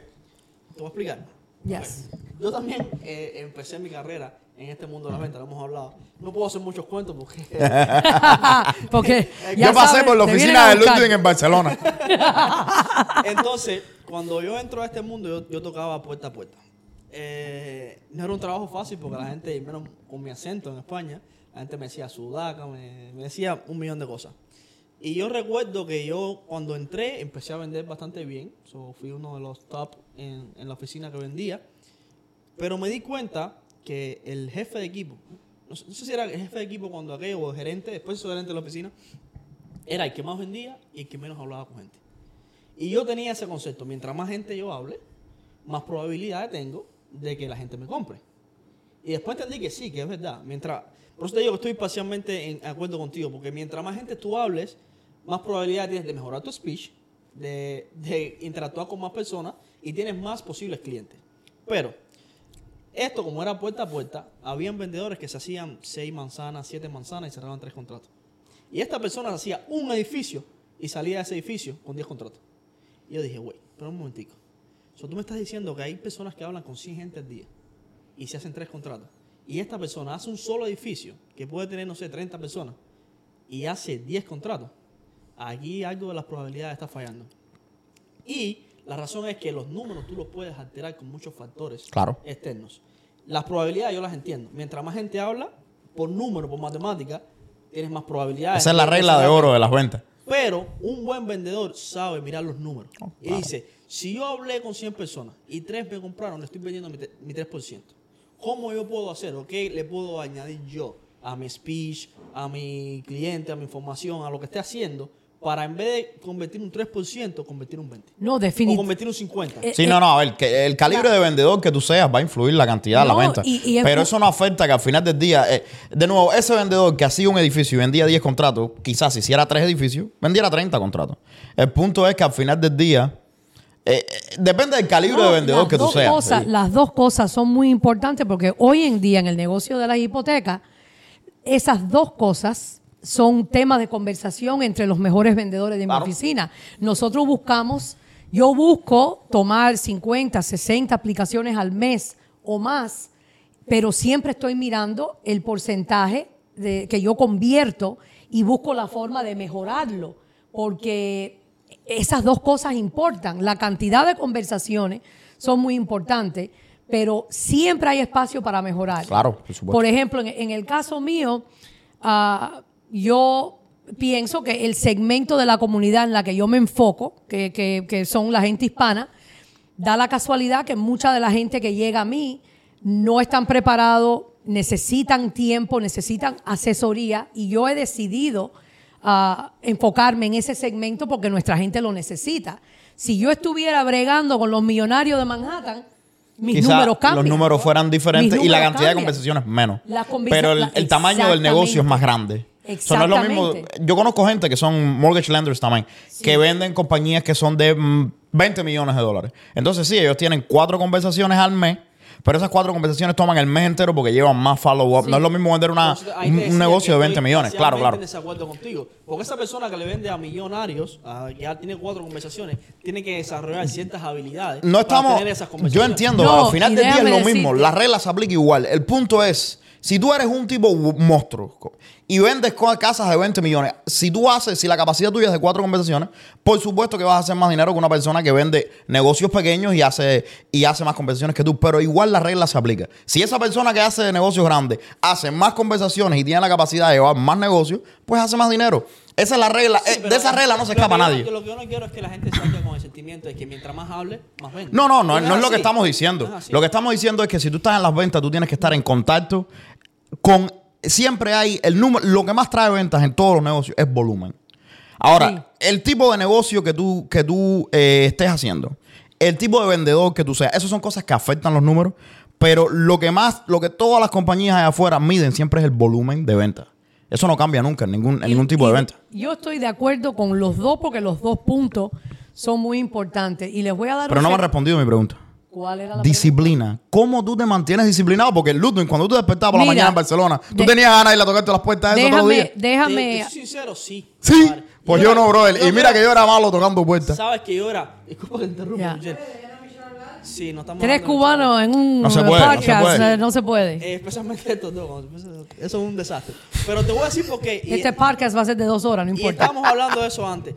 Te voy a explicar. yes. Yo también eh, empecé mi carrera en este mundo de la venta, lo hemos hablado. No puedo hacer muchos cuentos porque Porque ya Yo pasé sabes, por la oficina de. Ludwig en Barcelona. Entonces, cuando yo entro a este mundo, yo, yo tocaba puerta a puerta. Eh, no era un trabajo fácil porque la gente, menos con mi acento en España, la gente me decía sudaca, me, me decía un millón de cosas. Y yo recuerdo que yo cuando entré empecé a vender bastante bien. So, fui uno de los top en, en la oficina que vendía. Pero me di cuenta que el jefe de equipo, no sé, no sé si era el jefe de equipo cuando aquello o el gerente, después soy gerente de la oficina, era el que más vendía y el que menos hablaba con gente. Y yo tenía ese concepto, mientras más gente yo hable, más probabilidades tengo de que la gente me compre. Y después entendí que sí, que es verdad. Mientras, por eso te digo que estoy parcialmente en acuerdo contigo, porque mientras más gente tú hables, más probabilidad tienes de mejorar tu speech, de, interactuar con más personas y tienes más posibles clientes. Pero esto, como era puerta a puerta, habían vendedores que se hacían seis manzanas, siete manzanas y cerraban tres contratos. Y esta persona hacía un edificio y salía de ese edificio con 10 contratos. Y yo dije, güey, pero un momentico. So, tú me estás diciendo que hay personas que hablan con 100 gente al día y se hacen tres contratos. Y esta persona hace un solo edificio que puede tener, no sé, 30 personas y hace 10 contratos. Aquí algo de las probabilidades está fallando. Y la razón es que los números tú los puedes alterar con muchos factores Claro. externos. Las probabilidades yo las entiendo. Mientras más gente habla, por número, por matemática, tienes más probabilidades. Esa es la regla de oro de las ventas. Pero un buen vendedor sabe mirar los números. Oh, Y dice, si yo hablé con 100 personas y 3 me compraron, le estoy vendiendo mi, mi 3%. ¿Cómo yo puedo hacer? ¿O qué le puedo añadir yo a mi speech, a mi cliente, a mi información, a lo que esté haciendo, para en vez de convertir un 3%, convertir un 20%? No, O definitivamente. convertir un 50%. Eh, Sí, no, no, a ver, que el calibre de vendedor que tú seas va a influir la cantidad de la No, venta. y- y es Pero eso no afecta que al final del día, eh, de nuevo, ese vendedor que hacía un edificio y vendía 10 contratos, quizás si hiciera 3 edificios, vendiera 30 contratos. El punto es que al final del día, eh, eh, depende del calibre No, de vendedor que tú seas. cosas- Sí. Las dos cosas son muy importantes porque hoy en día en el negocio de las hipotecas, esas dos cosas son temas de conversación entre los mejores vendedores de Claro. mi oficina. Nosotros buscamos, yo busco tomar 50, 60 aplicaciones al mes o más, pero siempre estoy mirando el porcentaje de, que yo convierto y busco la forma de mejorarlo, porque esas dos cosas importan. La cantidad de conversaciones son muy importantes, pero siempre hay espacio para mejorar. Claro, por supuesto. Por ejemplo, en, en el caso mío, ah, yo pienso que el segmento de la comunidad en la que yo me enfoco, que, que- que son la gente hispana, da la casualidad que mucha de la gente que llega a mí no están preparados, necesitan tiempo, necesitan asesoría y yo he decidido ah, enfocarme en ese segmento porque nuestra gente lo necesita. Si yo estuviera bregando con los millonarios de Manhattan, mis Quizá números cambian. los números fueran diferentes y la cantidad de conversaciones menos. Pero el tamaño del negocio es más grande. Eso no es lo mismo. Yo conozco gente que son mortgage lenders también, que venden compañías que son de mm, 20 millones de dólares. Entonces, sí, ellos tienen cuatro conversaciones al mes, pero esas cuatro conversaciones toman el mes entero porque llevan más follow-up. No es lo mismo vender una, un, negocio de 20 estoy millones. Claro, claro. en desacuerdo contigo. Porque esa persona que le vende a millonarios, a- que ya tiene cuatro conversaciones, tiene que desarrollar ciertas habilidades No para estamos. tener esas Yo conversaciones. entiendo, No, al final del día es lo mismo. decirte- Las reglas se aplican igual. El punto es. Si tú eres un tipo monstruo y vendes casas de 20 millones, si tú haces, si la capacidad tuya es de cuatro conversaciones, por supuesto que vas a hacer más dinero que una persona que vende negocios pequeños y hace, y hace más conversaciones que tú. Pero igual la regla se aplica. Si esa persona que hace negocios grandes hace más conversaciones y tiene la capacidad de llevar más negocios, pues hace más dinero. Esa es la regla. Sí, Eh, de esa regla no se escapa yo- nadie. Lo que yo no quiero es que la gente salga con el sentimiento de que mientras más hable, más vende. No, no, no, no es lo que estamos diciendo. No es así. Lo que estamos diciendo es que si tú estás en las ventas, tú tienes que estar en contacto con. Siempre hay el número. Lo que más trae ventas en todos los negocios es volumen. Ahora, Sí. el tipo de negocio que tú, que tú eh, estés haciendo, el tipo de vendedor que tú seas, esas son cosas que afectan los números. Pero lo que más, lo que todas las compañías allá afuera miden siempre es el volumen de ventas. Eso no cambia nunca en ningún, en ningún tipo de venta. Yo estoy de acuerdo con los dos porque los dos puntos son muy importantes. Y les voy a dar Pero un no me han respondido mi pregunta. ¿Cuál era la Disciplina. ¿Cómo tú te mantienes disciplinado? Porque Ludwig, cuando tú te despertabas por la mañana en Barcelona, tú de- tenías ganas de ir a tocarte las puertas de eso todos los días. Déjame, Te- déjame. te soy sincero, sí. Sí. Vale. Pues yo era- no, brother. Y mira que yo era malo tocando puertas. Sabes que yo era. Disculpa que te interrumpa. Sí, no estamos Tres cubanos en un No se puede, no se podcast, puede. eh, no se puede. Eh, especialmente estos dos. cuando empieza- Eso es un desastre. Pero te voy a decir porque. y- Este podcast va a ser de dos horas, no Y importa. estábamos hablando de eso antes.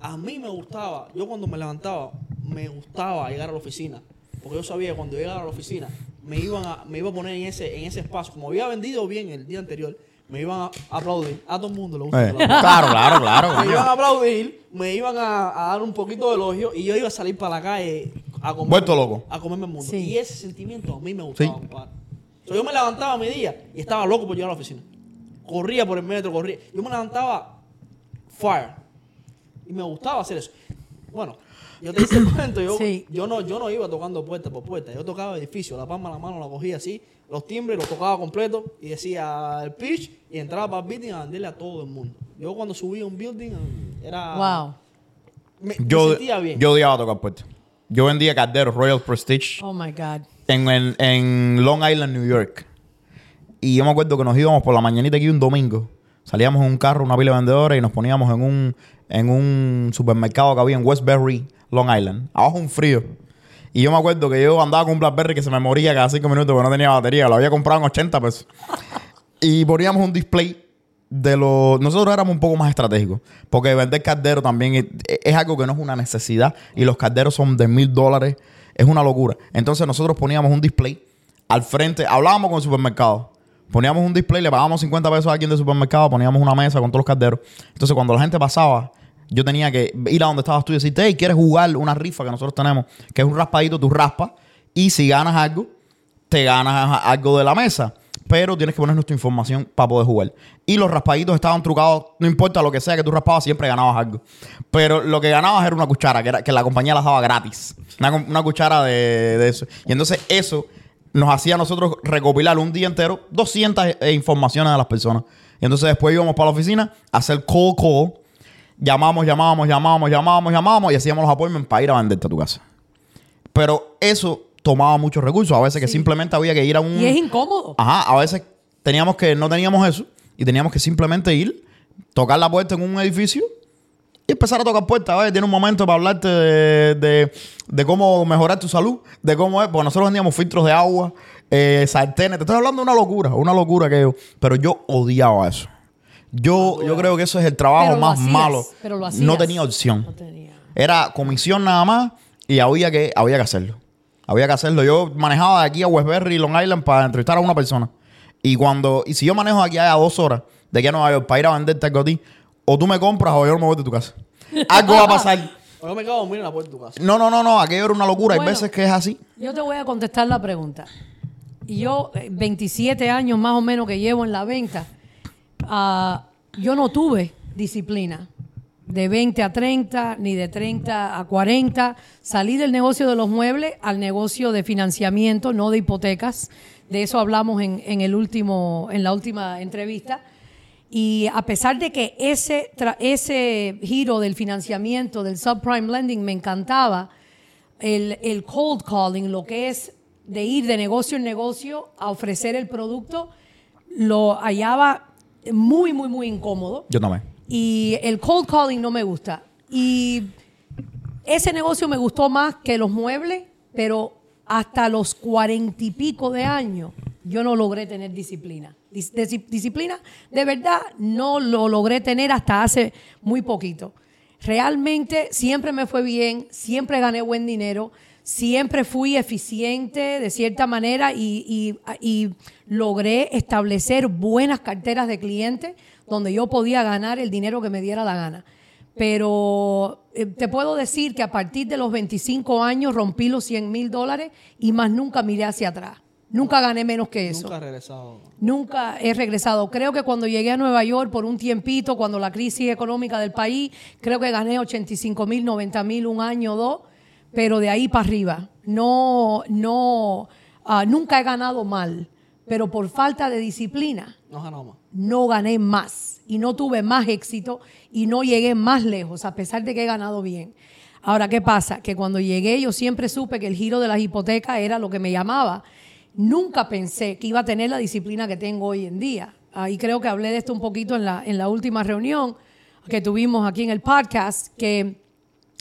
A mí me gustaba, yo cuando me levantaba, me gustaba llegar a la oficina. Porque yo sabía que cuando llegara a la oficina, me iban a, me iba a poner en ese, en ese espacio. Como había vendido bien el día anterior, me iban a aplaudir. A todo el mundo le gusta Eh, claro, claro, claro. Me iban a aplaudir, me iban a, a dar un poquito de elogio y yo iba a salir para la calle a comer. Vuelto loco. A comerme el mundo. Sí. Y ese sentimiento a mí me gustaba, Sí. So, yo me levantaba a mi día y estaba loco por llegar a la oficina. Corría por el metro, corría. Yo me levantaba fire. Y me gustaba hacer eso. Bueno, yo te hice el cuento, yo, Sí. yo, no, yo no iba tocando puerta por puerta, yo tocaba edificio, la palma de la mano la cogía así, los timbres los tocaba completo y decía el pitch y entraba para el building a venderle a todo el mundo. Yo cuando subía a un building era... Wow. Me, me Yo, sentía bien. yo odiaba tocar puertas. Yo vendía calderos Royal Prestige Oh my God. en, en- en Long Island, New York. Y yo me acuerdo que nos íbamos por la mañanita aquí un domingo. Salíamos en un carro, una pila de vendedores, y nos poníamos en un, en un supermercado que había en Westbury, Long Island. Abajo un frío. Y yo me acuerdo que yo andaba con un Blackberry que se me moría cada cinco minutos porque no tenía batería. Lo había comprado en 80 pesos. y poníamos un display de los... Nosotros éramos un poco más estratégicos. Porque vender caldero también es algo que no es una necesidad. Y los calderos son de mil dólares. Es una locura. Entonces nosotros poníamos un display al frente. Hablábamos con el supermercado. Poníamos un display, le pagábamos 50 pesos a alguien del supermercado, poníamos una mesa con todos los calderos. Entonces cuando la gente pasaba, yo tenía que ir a donde estabas tú y decirte, hey, ¿quieres jugar una rifa que nosotros tenemos? Que es un raspadito, tú raspas. Y si ganas algo, te ganas algo de la mesa. Pero tienes que ponernos tu información para poder jugar. Y los raspaditos estaban trucados, no importa lo que sea que tú raspabas, siempre ganabas algo. Pero lo que ganabas era una cuchara, que, era, que la compañía las daba gratis. Una, una cuchara de, de eso. Y entonces eso nos hacía a nosotros recopilar un día entero 200 eh, informaciones de las personas. Y entonces después íbamos para la oficina a hacer call call. Llamamos, llamábamos, llamábamos, llamábamos, llamábamos y hacíamos los appointments para ir a venderte a tu casa. Pero eso tomaba muchos recursos. A veces que simplemente había que ir a un... Y es incómodo. Ajá, a veces teníamos que, no teníamos eso y teníamos que simplemente ir, tocar la puerta en un edificio y empezar a tocar puertas. A ver, tiene un momento para hablarte de, de- de cómo mejorar tu salud, de cómo es, porque nosotros vendíamos filtros de agua, eh, sartenes, te estoy hablando de una locura, una locura que yo, pero yo odiaba eso. Yo, yo creo que eso es el trabajo Pero más hacías, malo. pero lo no tenía opción. No tenía. Era comisión nada más y había que, había que hacerlo. Había que hacerlo. Yo manejaba de aquí a Westbury, Long Island, para entrevistar a una persona. Y cuando, y si yo manejo de aquí a dos horas de aquí a Nueva York para ir a venderte algo a ti, o tú me compras o yo no me voy de tu casa. Algo va a pasar. O yo me cago dormir en la puerta de tu casa. No, no, no, no. Aquello era una locura. Bueno. Hay veces que es así. Yo te voy a contestar la pregunta. Yo, eh, 27 años más o menos que llevo en la venta, ah, yo no tuve disciplina. De 20 a 30, ni de 30 a 40. Salí del negocio de los muebles al negocio de financiamiento, no de hipotecas. De eso hablamos en, en el último, en la última entrevista. Y a pesar de que ese, ese giro del financiamiento, del subprime lending, me encantaba, el, el cold calling, lo que es de ir de negocio en negocio a ofrecer el producto, lo hallaba muy, muy, muy incómodo. Yo también. Y el cold calling no me gusta. Y ese negocio me gustó más que los muebles, pero hasta los cuarenta y pico de años yo no logré tener disciplina. Dis- dis- disciplina, de verdad, no lo logré tener hasta hace muy poquito. Realmente siempre me fue bien, siempre gané buen dinero, siempre fui eficiente de cierta manera y logré establecer buenas carteras de clientes donde yo podía ganar el dinero que me diera la gana. Pero eh, te puedo decir que a partir de los 25 años rompí los 100 mil dólares y más nunca miré hacia atrás. Nunca gané menos que eso. Nunca he regresado. Nunca he regresado. Creo que cuando llegué a Nueva York por un tiempito, cuando la crisis económica del país, creo que gané 85 mil, 90 mil un año o dos, pero de ahí para arriba. No, no, ah, nunca he ganado mal, pero por falta de disciplina No más. no gané más y no tuve más éxito y no llegué más lejos, a pesar de que he ganado bien. Ahora, ¿qué pasa? Que cuando llegué yo siempre supe que el giro de las hipotecas era lo que me llamaba. Nunca pensé que iba a tener la disciplina que tengo hoy en día. Ahí creo que hablé de esto un poquito en la, en la última reunión que tuvimos aquí en el podcast, que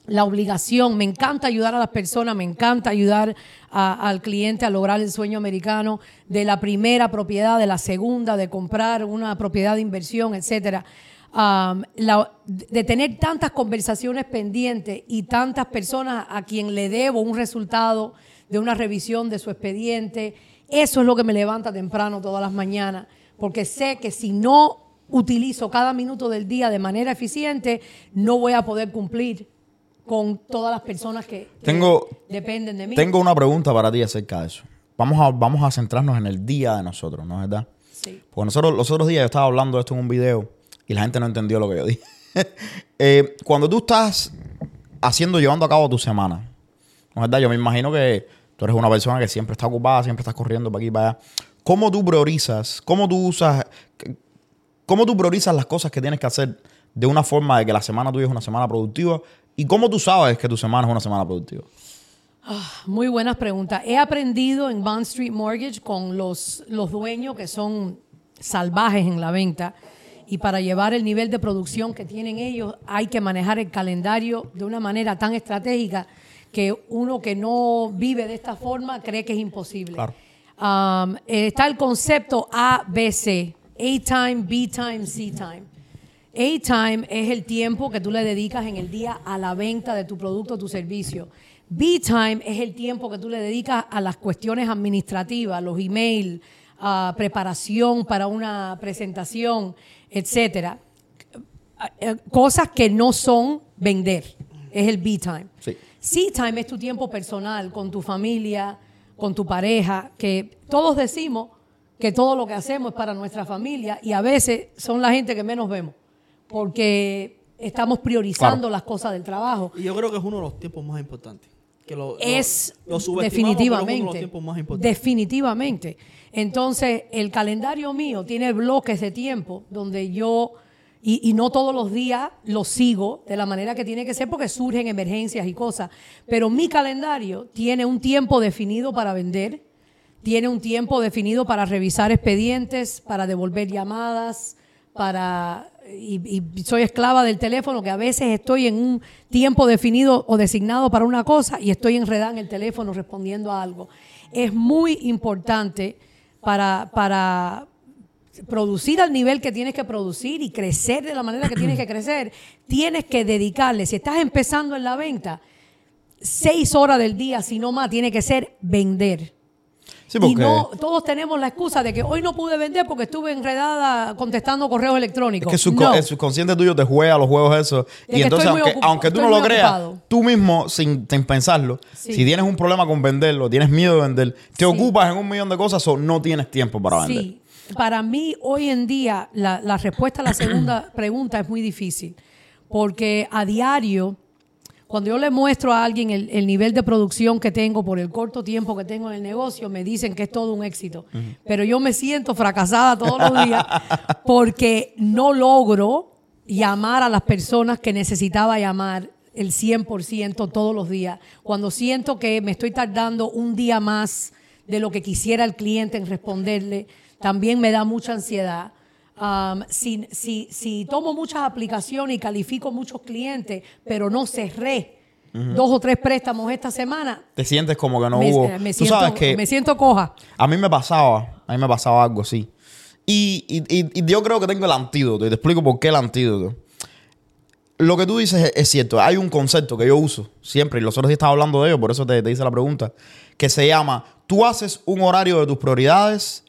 la obligación, me encanta ayudar a las personas, me encanta ayudar al cliente a lograr el sueño americano de la primera propiedad, de la segunda, de comprar una propiedad de inversión, etcétera. De tener tantas conversaciones pendientes y tantas personas a quien le debo un resultado de una revisión de su expediente, eso es lo que me levanta temprano todas las mañanas, porque sé que si no utilizo cada minuto del día de manera eficiente, no voy a poder cumplir con todas las personas que, que Tengo- dependen de mí. Tengo una pregunta para ti acerca de eso. Vamos a, vamos a centrarnos en el día de nosotros, ¿no es verdad? Sí. Porque nosotros los otros días yo estaba hablando de esto en un video y la gente no entendió lo que yo dije. Eh, cuando tú estás haciendo, llevando a cabo tu semana, ¿no es verdad? Yo me imagino que tú eres una persona que siempre está ocupada, siempre estás corriendo para aquí y para allá. ¿Cómo tú priorizas? ¿Cómo tú usas? ¿Cómo tú priorizas las cosas que tienes que hacer de una forma de que la semana tuya es una semana productiva? ¿Y cómo tú sabes que tu semana es una semana productiva? Muy buenas preguntas. He aprendido en Bond Street Mortgage con los, los dueños que son salvajes en la venta y para llevar el nivel de producción que tienen ellos hay que manejar el calendario de una manera tan estratégica que uno que no vive de esta forma cree que es imposible. Claro. Um, está el concepto ABC, A-time, B-time, C-time. A-time es el tiempo que tú le dedicas en el día a la venta de tu producto o tu servicio. B-time es el tiempo que tú le dedicas a las cuestiones administrativas, los emails, a preparación para una presentación, etcétera. Eh, Cosas que no son vender. Es el B-time. Sí. C-time es tu tiempo personal con tu familia, con tu pareja, que todos decimos que todo lo que hacemos es para nuestra familia y a veces son la gente que menos vemos porque estamos priorizando Claro. las cosas del trabajo. Y yo creo que es uno de los tiempos más importantes. Que lo, lo- es lo subestimamos, pero es uno de definitivamente los tiempos más importantes. definitivamente entonces el calendario mío tiene bloques de tiempo donde yo y, no todos los días lo sigo de la manera que tiene que ser porque surgen emergencias y cosas pero mi calendario tiene un tiempo definido para vender tiene un tiempo definido para revisar expedientes para devolver llamadas para y, y soy esclava del teléfono que a veces estoy en un tiempo definido o designado para una cosa y estoy enredada en el teléfono respondiendo a algo. Es muy importante para, para producir al nivel que tienes que producir y crecer de la manera que tienes que crecer, tienes que dedicarle, si estás empezando en la venta, seis horas del día, si no más, tiene que ser vender. Sí, Y no, todos tenemos la excusa de que hoy no pude vender porque estuve enredada contestando correos es electrónicos. que su- No. el subconsciente tuyo te juega los juegos esos. De Y que entonces, aunque, tú no lo creas, tú mismo, sin, sin pensarlo, Sí. si tienes un problema con venderlo, tienes miedo de vender, te Sí. ocupas en un millón de cosas o no tienes tiempo para vender. Sí, para mí hoy en día la, la respuesta a la segunda pregunta es muy difícil, porque a diario, cuando yo le muestro a alguien el, el nivel de producción que tengo por el corto tiempo que tengo en el negocio, me dicen que es todo un éxito, pero yo me siento fracasada todos los días porque no logro llamar a las personas que necesitaba llamar el 100% todos los días. Cuando siento que me estoy tardando un día más de lo que quisiera el cliente en responderle, también me da mucha ansiedad. Um, si, si, si tomo muchas aplicaciones y califico muchos clientes, pero no cerré dos o tres préstamos esta semana, Te sientes como que no me, hubo. me Tú siento, sabes que me siento coja. a mí me pasaba, a mí me pasaba algo así. Y, y- y- y yo creo que tengo el antídoto, y te explico por qué el antídoto. Lo que tú dices es, es cierto. Hay un concepto que yo uso siempre, y los otros días estaba hablando de ello, por eso te, te hice la pregunta, que se llama, tú haces un horario de tus prioridades,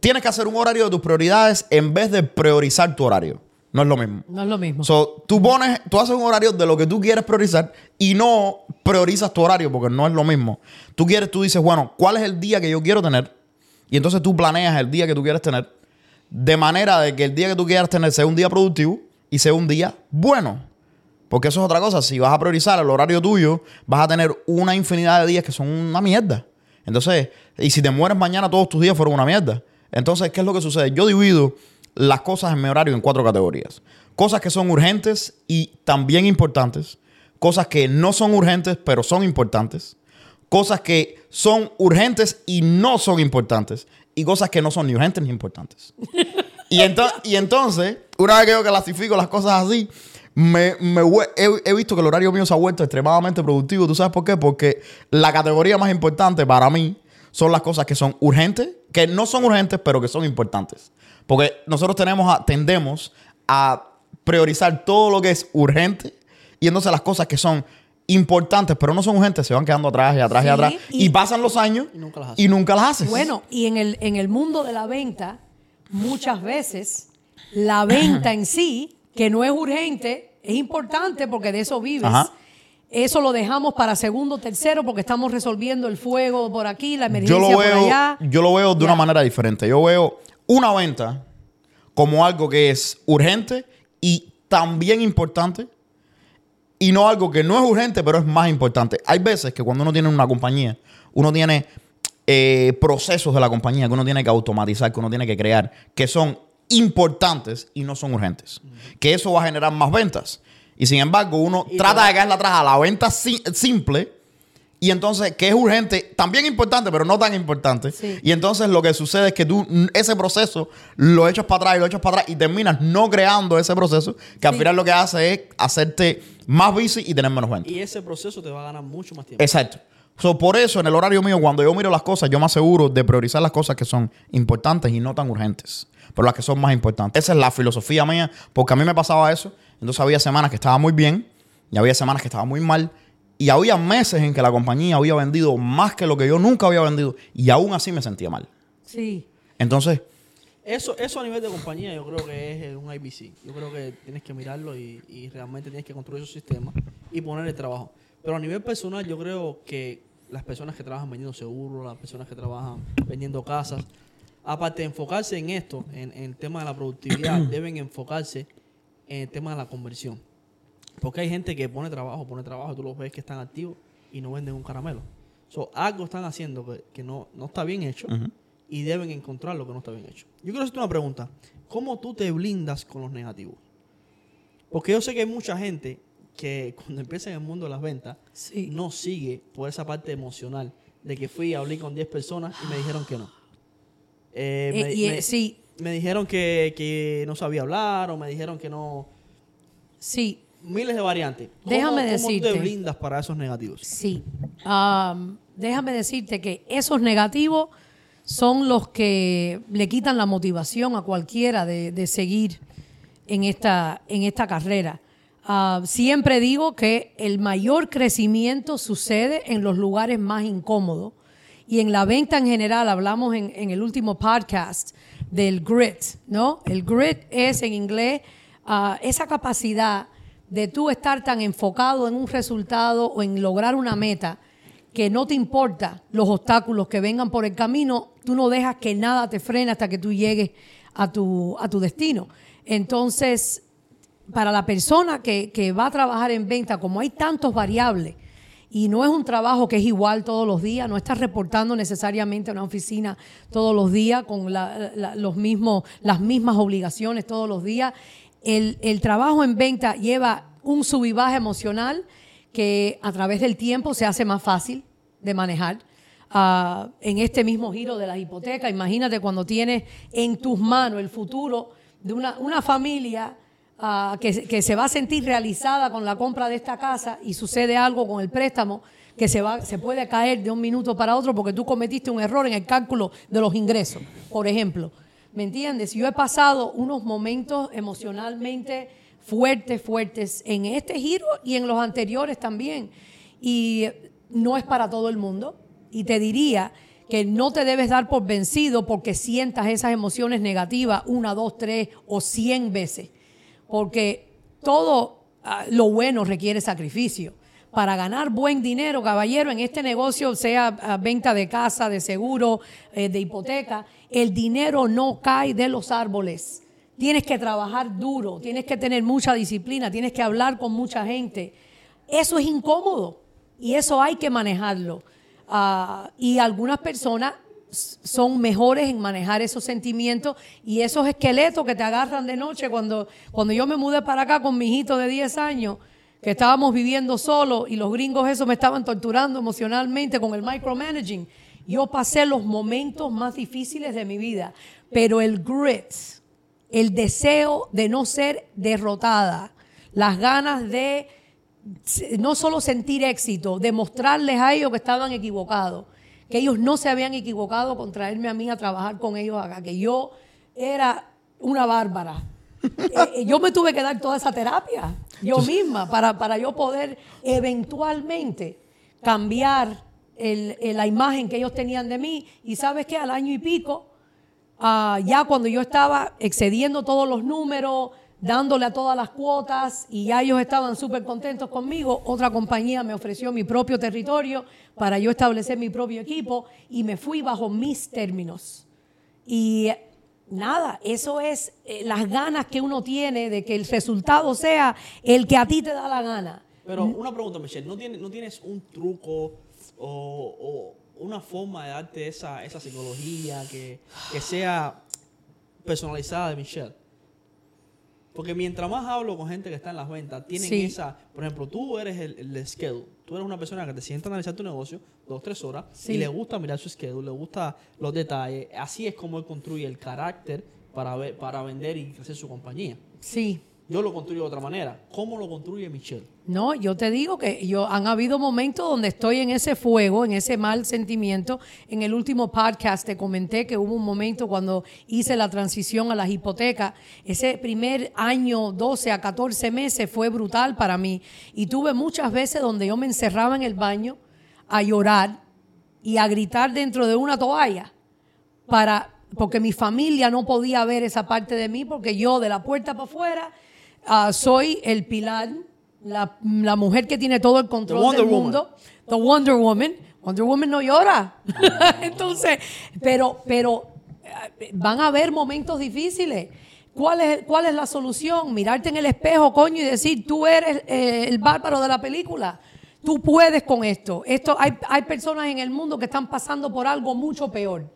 tienes que hacer un horario de tus prioridades en vez de priorizar tu horario. No es lo mismo. No es lo mismo. So, tú pones, tú haces un horario de lo que tú quieres priorizar y no priorizas tu horario porque no es lo mismo. Tú quieres, tú dices, bueno, ¿cuál es el día que yo quiero tener? Y entonces tú planeas el día que tú quieres tener de manera de que el día que tú quieras tener sea un día productivo y sea un día bueno. Porque eso es otra cosa. Si vas a priorizar el horario tuyo, vas a tener una infinidad de días que son una mierda. Entonces, y si te mueres mañana, todos tus días fueron una mierda. Entonces, ¿qué es lo que sucede? Yo divido las cosas en mi horario en cuatro categorías. Cosas que son urgentes y también importantes. Cosas que no son urgentes, pero son importantes. Cosas que son urgentes y no son importantes. Y cosas que no son ni urgentes ni importantes. Y, ento- y entonces, una vez que yo clasifico las cosas así, me, he, he visto que el horario mío se ha vuelto extremadamente productivo. ¿Tú sabes por qué? Porque la categoría más importante para mí son las cosas que son urgentes, que no son urgentes, pero que son importantes. Porque nosotros tenemos a- tendemos a priorizar todo lo que es urgente y entonces las cosas que son importantes, pero no son urgentes, se van quedando atrás y atrás y atrás. Y, y- pasan los años Y nunca las haces. y nunca las haces. Bueno, y en el, en el mundo de la venta, muchas veces la venta en sí, que no es urgente, es importante porque de eso vives. Ajá. Eso lo dejamos para segundo, tercero, porque estamos resolviendo el fuego por aquí, la emergencia yo lo por veo, allá. yo lo veo de Ya. una manera diferente. Yo veo una venta como algo que es urgente y también importante y no algo que no es urgente, pero es más importante. Hay veces que cuando uno tiene una compañía, uno tiene eh, procesos de la compañía que uno tiene que automatizar, que uno tiene que crear, que son importantes y no son urgentes. Que eso va a generar más ventas. Y sin embargo, uno Y trata de caerle atrás a la venta si- simple. Y entonces, que es urgente, también importante, pero no tan importante. Sí. Y entonces lo que sucede es que tú ese proceso lo echas para atrás y lo echas para atrás y terminas no creando ese proceso, que al final lo que hace es hacerte más busy y tener menos ventas. Y ese proceso te va a ganar mucho más tiempo. Exacto. So, por eso, en el horario mío, cuando yo miro las cosas, yo me aseguro de priorizar las cosas que son importantes y no tan urgentes. Pero las que son más importantes. Esa es la filosofía mía, porque a mí me pasaba eso. Entonces había semanas que estaba muy bien y había semanas que estaba muy mal. Y había meses en que la compañía había vendido más que lo que yo nunca había vendido. Y aún así me sentía mal. Sí. Entonces, Eso, eso a nivel de compañía yo creo que es eh, un IBC. Yo creo que tienes que mirarlo y, y realmente tienes que construir esos sistemas y poner el trabajo. Pero a nivel personal yo creo que las personas que trabajan vendiendo seguros, las personas que trabajan vendiendo casas, aparte de enfocarse en esto, en, en el tema de la productividad, deben enfocarse en el tema de la conversión. Porque hay gente que pone trabajo, pone trabajo, tú los ves que están activos y no venden un caramelo. So, algo están haciendo que, que no, no está bien hecho y deben encontrar lo que no está bien hecho. Yo quiero hacerte una pregunta. ¿Cómo tú te blindas con los negativos? Porque yo sé que hay mucha gente que cuando empieza en el mundo de las ventas Sí. no sigue por esa parte emocional de que fui y hablé con 10 personas y me dijeron que no. Eh, Eh, me, y, me- eh, sí, me dijeron que, que no sabía hablar o me dijeron que no... sí, Miles de variantes. ¿Cómo- Déjame ¿Cómo decirte. te blindas para esos negativos? sí. Am, déjame decirte que esos negativos son los que le quitan la motivación a cualquiera de, de seguir en esta, en esta carrera. Ah, siempre digo que el mayor crecimiento sucede en los lugares más incómodos. Y en la venta en general, hablamos en, en el último podcast del grit, ¿no? El grit es en inglés ah, esa capacidad de tú estar tan enfocado en un resultado o en lograr una meta que no te importa los obstáculos que vengan por el camino, tú no dejas que nada te frene hasta que tú llegues a tu, a tu destino. Entonces, para la persona que, que va a trabajar en venta, como hay tantos variables, y no es un trabajo que es igual todos los días, no estás reportando necesariamente a una oficina todos los días con la- los mismos, las mismas obligaciones todos los días. El, trabajo en venta lleva un sub y baja emocional que a través del tiempo se hace más fácil de manejar. Ah, en este mismo giro de las hipotecas, imagínate cuando tienes en tus manos el futuro de una familia ah, que, que se va a sentir realizada con la compra de esta casa y sucede algo con el préstamo que se, va, se puede caer de un minuto para otro porque tú cometiste un error en el cálculo de los ingresos, por ejemplo. ¿Me entiendes? Yo he pasado unos momentos emocionalmente fuertes, fuertes en este giro y en los anteriores también. Y no es para todo el mundo. Y te diría que no te debes dar por vencido porque sientas esas emociones negativas una, dos, tres o cien veces. Porque todo ah, lo bueno requiere sacrificio. Para ganar buen dinero, caballero, en este negocio, sea venta de casa, de seguro, eh, de hipoteca, el dinero no cae de los árboles. Tienes que trabajar duro, tienes que tener mucha disciplina, tienes que hablar con mucha gente. Eso es incómodo y eso hay que manejarlo. Ah, y algunas personas son mejores en manejar esos sentimientos y esos esqueletos que te agarran de noche. Cuando, cuando yo me mudé para acá con mi hijito de 10 años, que estábamos viviendo solos y los gringos eso me estaban torturando emocionalmente con el micromanaging, yo pasé los momentos más difíciles de mi vida, pero el grit, el deseo de no ser derrotada, las ganas de no solo sentir éxito, demostrarles a ellos que estaban equivocados, que ellos no se habían equivocado con traerme a mí a trabajar con ellos acá, que yo era una bárbara. Eh, eh, yo me tuve que dar toda esa terapia yo misma para, para yo poder eventualmente cambiar el- el- la imagen que ellos tenían de mí. Y sabes que al año y pico, Ah, ya cuando yo estaba excediendo todos los números, dándole a todas las cuotas y ya ellos estaban súper contentos conmigo, otra compañía me ofreció mi propio territorio para yo establecer mi propio equipo y me fui bajo mis términos. Y nada, eso es eh, las ganas que uno tiene de que el resultado sea el que a ti te da la gana. Pero una pregunta, Michelle, ¿no tienes, no tienes un truco o, o una forma de darte esa, esa psicología que, que sea personalizada Michelle? Porque mientras más hablo con gente que está en las ventas, tienen Sí. esa, por ejemplo, tú eres el, el schedule. Tú eres una persona que te sienta a analizar tu negocio dos, tres horas Sí. y le gusta mirar su schedule, le gusta los detalles. Así es como él construye el carácter para, ver, para vender y crecer su compañía. Sí. Yo lo construyo de otra manera. ¿Cómo lo construye Michelle? No, yo te digo que yo han habido momentos donde estoy en ese fuego, en ese mal sentimiento. En el último podcast te comenté que hubo un momento cuando hice la transición a las hipotecas. Ese primer año, 12 a 14 meses, fue brutal para mí. Y tuve muchas veces donde yo me encerraba en el baño a llorar y a gritar dentro de una toalla para porque mi familia no podía ver esa parte de mí porque yo de la puerta para afuera ah, soy el pilar, la, la mujer que tiene todo el control del mundo, the Wonder Woman. Wonder Woman no llora. Entonces, pero, pero eh, van a haber momentos difíciles. ¿Cuál es, ¿Cuál es la solución? Mirarte en el espejo, coño, y decir, tú eres eh, el bárbaro de la película. Tú puedes con esto. esto hay, hay personas en el mundo que están pasando por algo mucho peor.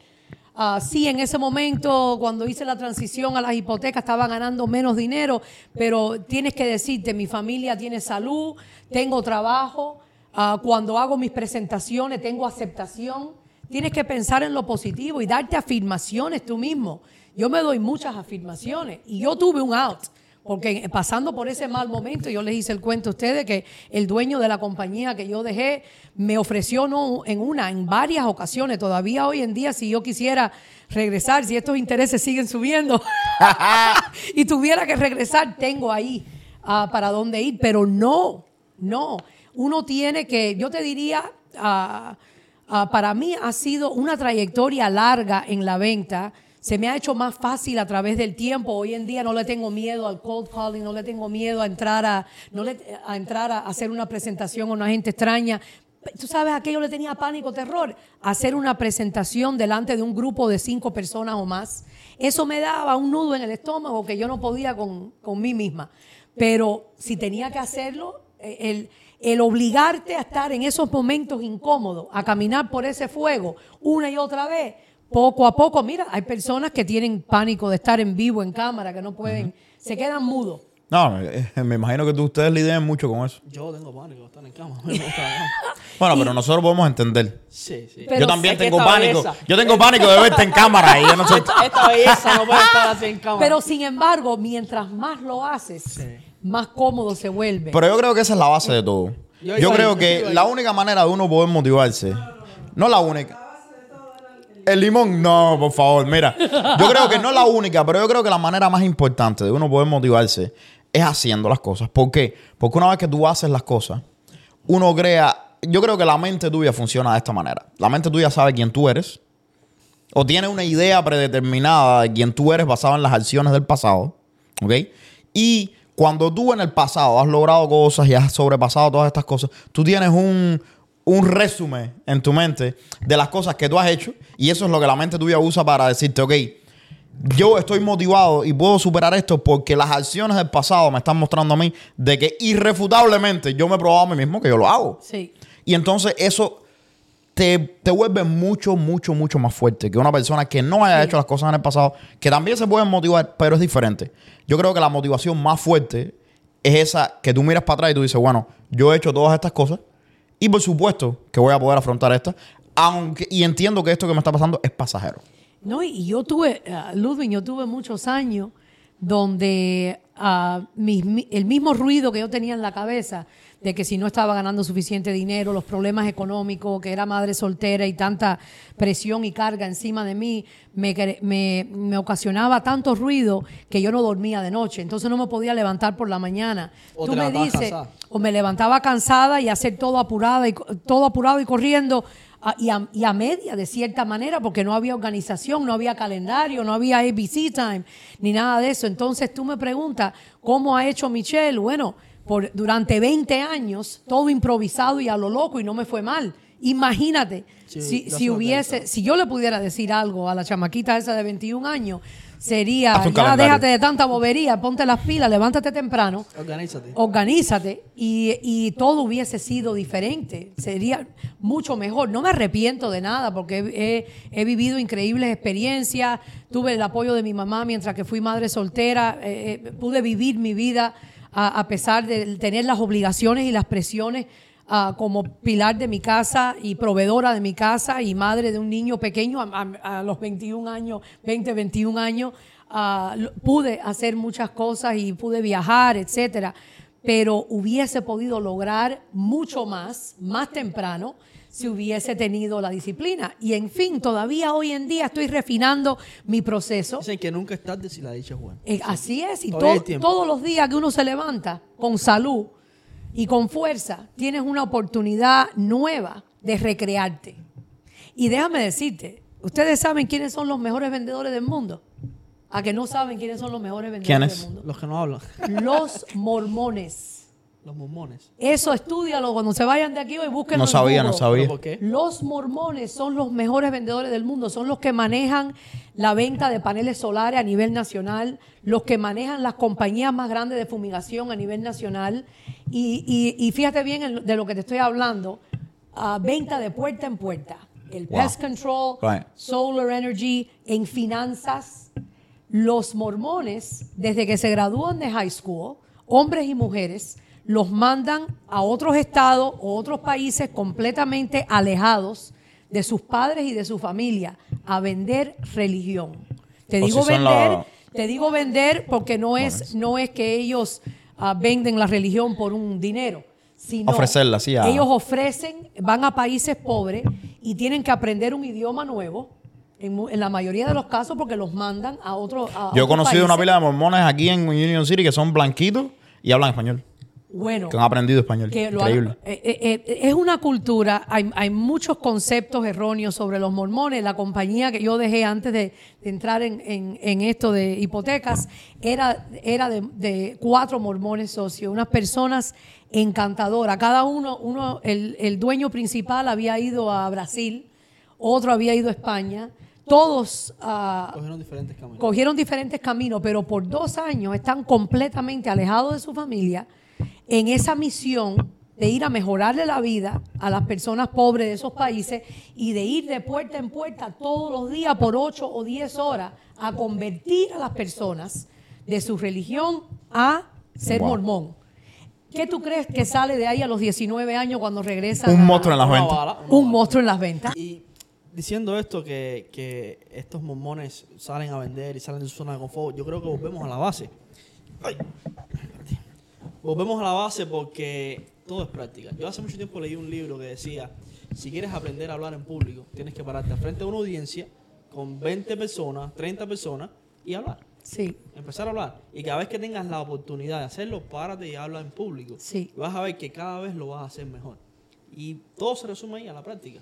Ah, sí, en ese momento, cuando hice la transición a las hipotecas, estaba ganando menos dinero, pero tienes que decirte, mi familia tiene salud, tengo trabajo, ah, cuando hago mis presentaciones tengo aceptación. Tienes que pensar en lo positivo y darte afirmaciones tú mismo. Yo me doy muchas afirmaciones y yo tuve un out. Porque pasando por ese mal momento, yo les hice el cuento a ustedes que el dueño de la compañía que yo dejé me ofreció no en una, en varias ocasiones. Todavía hoy en día, si yo quisiera regresar, si estos intereses siguen subiendo y tuviera que regresar, tengo ahí ah, para dónde ir. Pero no, no. Uno tiene que, yo te diría, ah, ah, para mí ha sido una trayectoria larga en la venta se me ha hecho más fácil a través del tiempo. Hoy en día no le tengo miedo al cold calling, no le tengo miedo a entrar a, no le, a entrar a hacer una presentación a una gente extraña. Tú sabes a qué yo le tenía pánico, terror, hacer una presentación delante de un grupo de cinco personas o más. Eso me daba un nudo en el estómago que yo no podía con, con mí misma. Pero si tenía que hacerlo, eh, el, el obligarte a estar en esos momentos incómodos, a caminar por ese fuego una y otra vez, poco a poco, mira, hay personas que tienen pánico de estar en vivo, en cámara, que no pueden, se quedan mudos. No, eh, me imagino que tú- ustedes lidian mucho con eso. Yo tengo pánico de estar en cama. Bueno, pero nosotros podemos entender. Sí, sí. Pero yo también tengo pánico. belleza- Yo tengo pánico de verte en cámara y yo no sé. Esta, belleza no puede estar así en cama. Pero sin embargo, mientras más lo haces, Sí. más cómodo se vuelve. Pero yo creo que esa es la base de todo. Yo Yo iba ahí, creo yo que la única manera de uno poder motivarse, no la única. El limón, no, por favor, mira. Yo creo que no es la única, pero yo creo que la manera más importante de uno poder motivarse es haciendo las cosas. ¿Por qué? Porque una vez que tú haces las cosas, uno crea. Yo creo que la mente tuya funciona de esta manera. La mente tuya sabe quién tú eres, o tiene una idea predeterminada de quién tú eres basada en las acciones del pasado, ¿ok? Y cuando tú en el pasado has logrado cosas y has sobrepasado todas estas cosas, tú tienes un, un resumen en tu mente de las cosas que tú has hecho y eso es lo que la mente tuya usa para decirte, ok, yo estoy motivado y puedo superar esto porque las acciones del pasado me están mostrando a mí de que irrefutablemente yo me he probado a mí mismo que yo lo hago. Sí. Y entonces eso te, te vuelve mucho, mucho, mucho más fuerte que una persona que no haya hecho las cosas en el pasado, que también se pueden motivar, pero es diferente. Yo creo que la motivación más fuerte es esa que tú miras para atrás y tú dices, bueno, yo he hecho todas estas cosas y por supuesto que voy a poder afrontar esta, aunque, y entiendo que esto que me está pasando es pasajero. No, y yo tuve, ah, Ludwig, yo tuve muchos años donde ah, el mismo ruido que yo tenía en la cabeza de que si no estaba ganando suficiente dinero, los problemas económicos, que era madre soltera y tanta presión y carga encima de mí, me, me, me ocasionaba tanto ruido que yo no dormía de noche. Entonces no me podía levantar por la mañana. O Tú me dices, cansada. o me levantaba cansada y hacer todo apurada y todo apurado y corriendo a- y, a, y a media de cierta manera porque no había organización, no había calendario, no había ABC time ni nada de eso. Entonces tú me preguntas cómo ha hecho Michelle. Bueno, por, durante 20 años todo improvisado y a lo loco y no me fue mal. Imagínate, Sí, si, si hubiese, si yo le pudiera decir algo a la chamaquita esa de 21 años, sería, ya calendario. déjate de tanta bobería, ponte las pilas, levántate temprano, Organízate. organízate y, y todo hubiese sido diferente. Sería mucho mejor. No me arrepiento de nada porque he, he vivido increíbles experiencias. Tuve el apoyo de mi mamá mientras que fui madre soltera. eh, eh, pude vivir mi vida a, pesar de tener las obligaciones y las presiones. ah, como pilar de mi casa y proveedora de mi casa y madre de un niño pequeño a, los 21 años, 20, 21 años, ah, pude hacer muchas cosas y pude viajar, etcétera pero hubiese podido lograr mucho más, más temprano, si hubiese tenido la disciplina. Y en fin, todavía hoy en día estoy refinando mi proceso. Dicen que nunca es tarde si la dicha es buena. Eh, Así es, y to- todos los días que uno se levanta con salud y con fuerza, tienes una oportunidad nueva de recrearte. Y déjame decirte, ¿ustedes saben quiénes son los mejores vendedores del mundo? A que no saben quiénes son los mejores vendedores ¿Quiénes? del mundo. Los que no hablan. Los mormones. Los mormones. Eso estudialo cuando se vayan de aquí hoy busquen. No sabía, no sabía. ¿Pero por qué? Los mormones son los mejores vendedores del mundo, son los que manejan la venta de paneles solares a nivel nacional, los que manejan las compañías más grandes de fumigación a nivel nacional. Y, y- y fíjate bien de lo que te estoy hablando, venta de puerta en puerta, el Wow. pest control, Right. solar energy, en finanzas. Los mormones, desde que se gradúan de high school, hombres y mujeres, los mandan a otros estados o otros países completamente alejados de sus padres y de su familia a vender religión. Te digo si vender, la- te digo vender porque no es, no es que ellos ah, venden la religión por un dinero, sino Ofrecerla, sí, a- ellos ofrecen, van a países pobres y tienen que aprender un idioma nuevo. En, en la mayoría de los casos porque los mandan a otro a Yo he conocido una pila de mormones aquí en Union City que son blanquitos y hablan español. Bueno Que han aprendido español. que lo Increíble. eh, eh, eh, es una cultura, hay, hay muchos conceptos erróneos sobre los mormones. La compañía que yo dejé antes de, de entrar en, en- en esto de hipotecas era, era de, de cuatro mormones socios, unas personas encantadoras. Cada uno, uno el, el dueño principal había ido a Brasil, otro había ido a España. Todos ah, Cogieron diferentes caminos. cogieron diferentes caminos, pero por dos años están completamente alejados de su familia en esa misión de ir a mejorarle la vida a las personas pobres de esos países y de ir de puerta en puerta todos los días por ocho o diez horas a convertir a las personas de su religión a ser Wow. mormón. ¿Qué tú crees que sale de ahí a los 19 años cuando regresan? Un a- monstruo en las ventas. bala, Un monstruo en las ventas. Y diciendo esto, que, que estos mormones salen a vender y salen de su zona de confort, yo creo que volvemos a la base. Ay. Volvemos a la base porque todo es práctica. Yo hace mucho tiempo leí un libro que decía, si quieres aprender a hablar en público, tienes que pararte frente de una audiencia con 20 personas, 30 personas y hablar. Sí, Empezar a hablar. Y cada vez que tengas la oportunidad de hacerlo, párate y habla en público. Sí. Y vas a ver que cada vez lo vas a hacer mejor. Y todo se resume ahí a la práctica.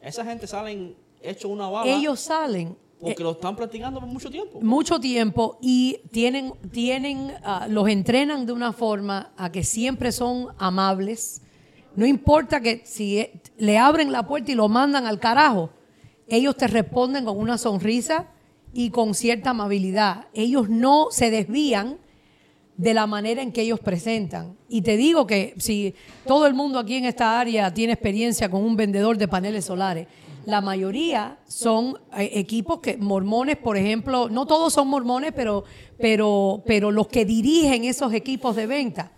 Esa gente salen hecho una bala ellos salen porque lo están practicando por mucho tiempo. mucho tiempo y tienen, tienen, ah, los entrenan de una forma a que siempre son amables. No importa que si eh, le abren la puerta y lo mandan al carajo, ellos te responden con una sonrisa y con cierta amabilidad. Ellos no se desvían de la manera en que ellos presentan. Y te digo que si todo el mundo aquí en esta área tiene experiencia con un vendedor de paneles solares, la mayoría son eh, equipos que mormones, por ejemplo, no todos son mormones, pero, pero, pero los que dirigen esos equipos de venta,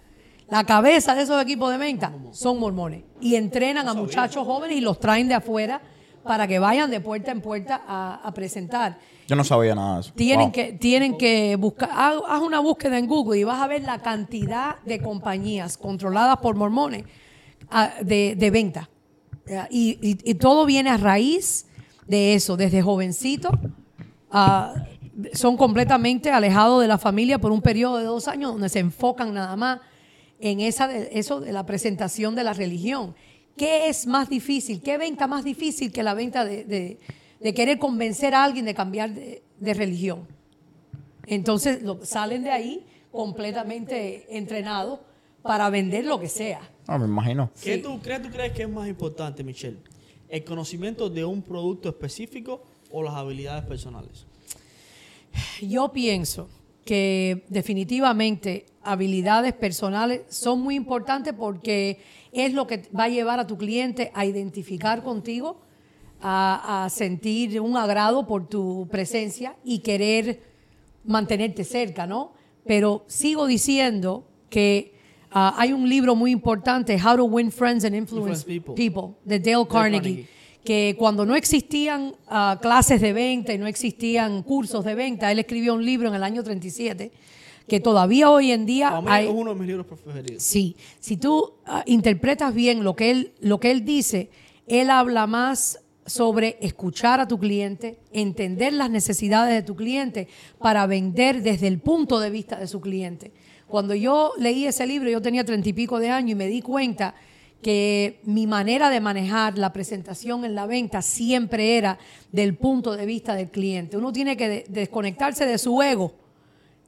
la cabeza de esos equipos de venta son mormones y entrenan a muchachos jóvenes y los traen de afuera para que vayan de puerta en puerta a, a presentar. Yo no sabía nada de eso. Tienen Wow. que, tienen que buscar, haz, haz una búsqueda en Google y vas a ver la cantidad de compañías controladas por mormones ah, de, de venta. Y, todo viene a raíz de eso, desde jovencito. ah, son completamente alejados de la familia por un periodo de dos años donde se enfocan nada más en esa de, eso de la presentación de la religión. ¿Qué es más difícil? ¿Qué venta más difícil que la venta de, de- querer convencer a alguien de cambiar de, religión? Entonces salen de ahí completamente entrenados para vender lo que sea. Ah, me imagino. ¿Qué Sí. tú, crees, tú crees que es más importante, Michelle? ¿El conocimiento de un producto específico o las habilidades personales? Yo pienso que definitivamente habilidades personales son muy importantes porque es lo que va a llevar a tu cliente a identificar contigo, a, a sentir un agrado por tu presencia y querer mantenerte cerca, ¿no? Pero sigo diciendo que ah, hay un libro muy importante, How to Win Friends and Influence, Influence people. People. de Dale Carnegie, Carnegie. que cuando no existían ah, clases de venta y no existían cursos de venta, él escribió un libro en el año 37 que todavía hoy en día hay, es uno de mis libros preferidos. Sí, si tú ah, interpretas bien lo que, él, lo que él dice, él habla más sobre escuchar a tu cliente, entender las necesidades de tu cliente para vender desde el punto de vista de su cliente. Cuando yo leí ese libro, yo tenía treinta y pico de años y me di cuenta que mi manera de manejar la presentación en la venta siempre era del punto de vista del cliente. Uno tiene que de- desconectarse de su ego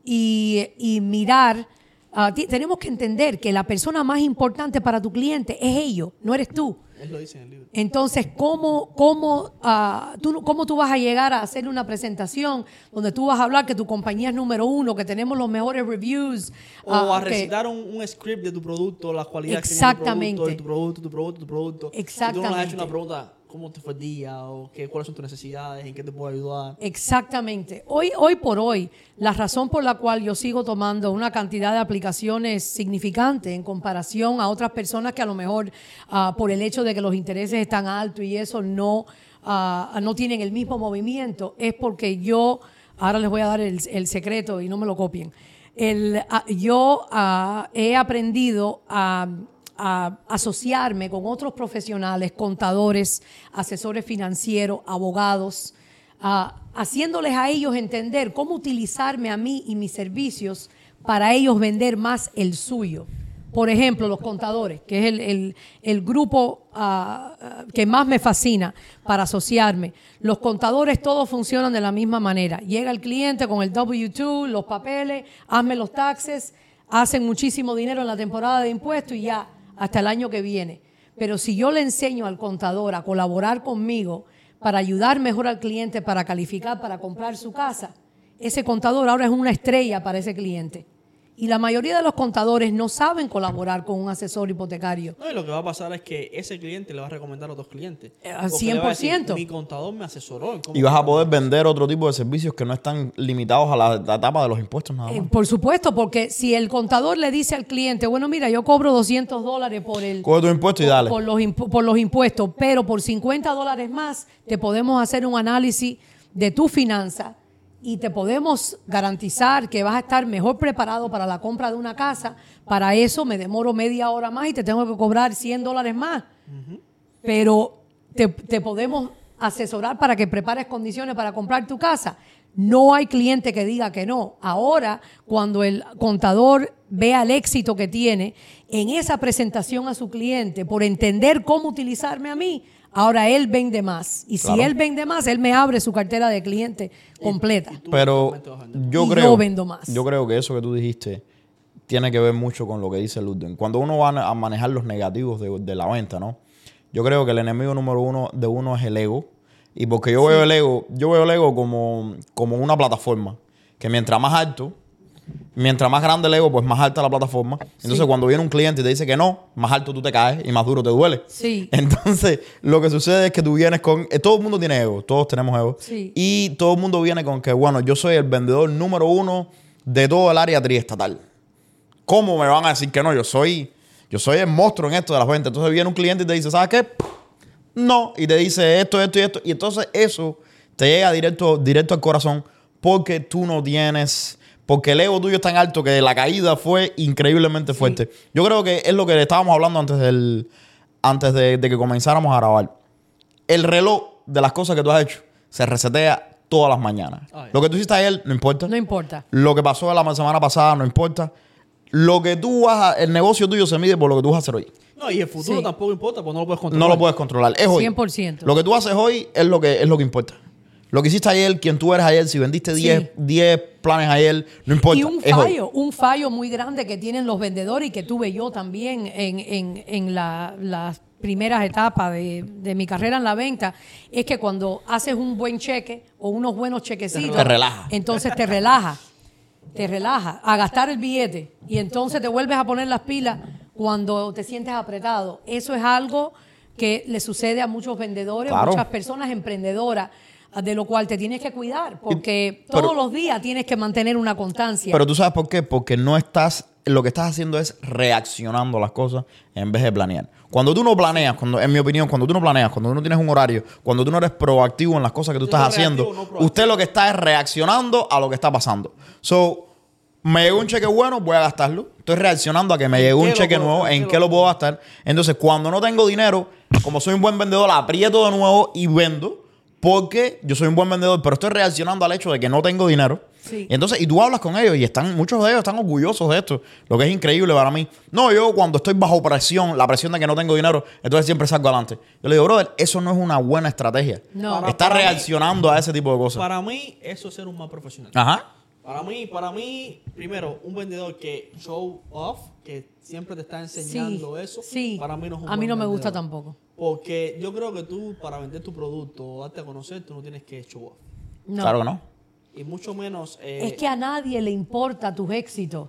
y, y mirar. ah, tenemos que entender que la persona más importante para tu cliente es ellos, no eres tú. Él lo dice en el libro. Entonces, ¿cómo, cómo, ah, tú, ¿cómo tú vas a llegar a hacer una presentación donde tú vas a hablar que tu compañía es número uno, que tenemos los mejores reviews? O ah, a que- recitar un, un script de tu producto, las cualidades Exactamente. que tiene tu producto, tu producto, tu producto, tu producto. Y tú no le has hecho Exactamente. una pregunta, ¿cómo te fue el día? O qué, cuáles son tus necesidades, en qué te puedo ayudar. Exactamente. Hoy, hoy por hoy, la razón por la cual yo sigo tomando una cantidad de aplicaciones significante en comparación a otras personas que a lo mejor ah, por el hecho de que los intereses están altos y eso no, ah, no tienen el mismo movimiento, es porque yo, ahora les voy a dar el, secreto y no me lo copien. El, ah, yo he aprendido a a asociarme con otros profesionales, contadores, asesores financieros, abogados, haciéndoles a ellos entender cómo utilizarme a mí y mis servicios para ellos vender más el suyo. Por ejemplo, los contadores, que es el grupo ah, ah, que más me fascina para asociarme. Los contadores todos funcionan de la misma manera. Llega el cliente con el W2, los papeles, hazme los taxes, hacen muchísimo dinero en la temporada de impuestos y ya, hasta el año que viene. Pero si yo le enseño al contador a colaborar conmigo para ayudar mejor al cliente, para calificar, para comprar su casa, ese contador ahora es una estrella para ese cliente. Y la mayoría de los contadores no saben colaborar con un asesor hipotecario. No, y lo que va a pasar es que ese cliente le va a recomendar a otros clientes. Eh, al Porque le va a decir, 100%. Mi contador me asesoró. en cómo Y vas a comprar". poder vender otro tipo de servicios que no están limitados a la, la etapa de los impuestos nada Eh, más. por supuesto, porque si el contador le dice al cliente, bueno, mira, yo cobro 200 dólares por el, Coge tu impuesto y por- dale. Por los, impu- por los impuestos, pero por 50 dólares más te podemos hacer un análisis de tu finanza y te podemos garantizar que vas a estar mejor preparado para la compra de una casa. Para eso me demoro media hora más y te tengo que cobrar 100 dólares más. Pero te, te podemos asesorar para que prepares condiciones para comprar tu casa. No hay cliente que diga que no. Ahora, cuando el contador vea el éxito que tiene en esa presentación a su cliente por entender cómo utilizarme a mí, ahora él vende más. Y si Claro. él vende más, él me abre su cartera de cliente completa. Pero vender. yo Y creo, yo vendo más. yo creo que eso que tú dijiste tiene que ver mucho con lo que dice Ludwig. Cuando uno va a manejar los negativos de, de la venta, ¿no? Yo creo que el enemigo número uno de uno es el ego. Y porque yo veo el ego, yo veo el ego como, como una plataforma. Que mientras más alto, mientras más grande el ego, pues más alta la plataforma. Entonces, Sí. cuando viene un cliente y te dice que no, más alto tú te caes y más duro te duele. Sí. Entonces, lo que sucede es que tú vienes con. eh, todo el mundo tiene ego, todos tenemos ego. Sí. Y todo el mundo viene con que, bueno, yo soy el vendedor número uno de todo el área triestatal. ¿Cómo me van a decir que no? Yo soy, yo soy el monstruo en esto de las ventas. Entonces viene un cliente y te dice, ¿sabes qué? No. Y te dice esto, esto y esto. Y entonces eso te llega directo, directo al corazón porque tú no tienes. Porque el ego tuyo es tan alto que la caída fue increíblemente fuerte. Yo creo que es lo que estábamos hablando antes del antes de, de que comenzáramos a grabar. El reloj de las cosas que tú has hecho se resetea todas las mañanas. Ay. Lo que tú hiciste ayer no importa. No importa. Lo que pasó la semana pasada no importa. Lo que tú vas a, el negocio tuyo se mide por lo que tú vas a hacer hoy. No, y el futuro Sí. tampoco importa, porque no lo puedes controlar. No lo puedes controlar. Es hoy. 100%. Lo que tú haces hoy es lo que, es lo que importa. Lo que hiciste ayer, quien tú eres ayer, si vendiste Sí. 10 10 planes ayer, no importa. Y un fallo, un fallo muy grande que tienen los vendedores y que tuve yo también en, en- en la- las primeras etapas de, de mi carrera en la venta, es que cuando haces un buen cheque o unos buenos chequecitos, Te relaja. entonces te relaja, te relaja a gastar el billete y entonces te vuelves a poner las pilas cuando te sientes apretado. Eso es algo que le sucede a muchos vendedores, Claro. muchas personas emprendedoras, de lo cual te tienes que cuidar, porque pero- todos los días tienes que mantener una constancia. Pero tú sabes por qué, porque no estás, lo que estás haciendo es reaccionando a las cosas en vez de planear. Cuando tú no planeas, cuando, en mi opinión, cuando tú no planeas, cuando tú no tienes un horario, cuando tú no eres proactivo en las cosas que tú Tú estás haciendo, no usted lo que está es reaccionando a lo que está pasando. So, me llegó un cheque bueno, voy a gastarlo. Estoy reaccionando a que me ¿En llegó un cheque puedo- nuevo, en en qué lo puedo gastar. Entonces, cuando no tengo dinero, como soy un buen vendedor, aprieto de nuevo y vendo. Porque yo soy un buen vendedor, pero estoy reaccionando al hecho de que no tengo dinero. Sí. Y entonces, y tú hablas con ellos y están, muchos de ellos están orgullosos de esto, lo que es increíble para mí. No, yo cuando estoy bajo presión, la presión de que no tengo dinero, entonces siempre salgo adelante. Yo le digo, brother, eso no es una buena estrategia. No. Para- Está para mí- reaccionando a ese tipo de cosas. Para mí, eso es ser un más profesional. Ajá. Para mí, para mí, primero, un vendedor que show off, que siempre te está enseñando eso, sí. para mí no es un A mí no me gusta tampoco. Porque yo creo que tú, para vender tu producto o darte a conocer, tú no tienes que show off. No. Claro que no. Y mucho menos... eh, Es que a nadie le importa tus éxitos.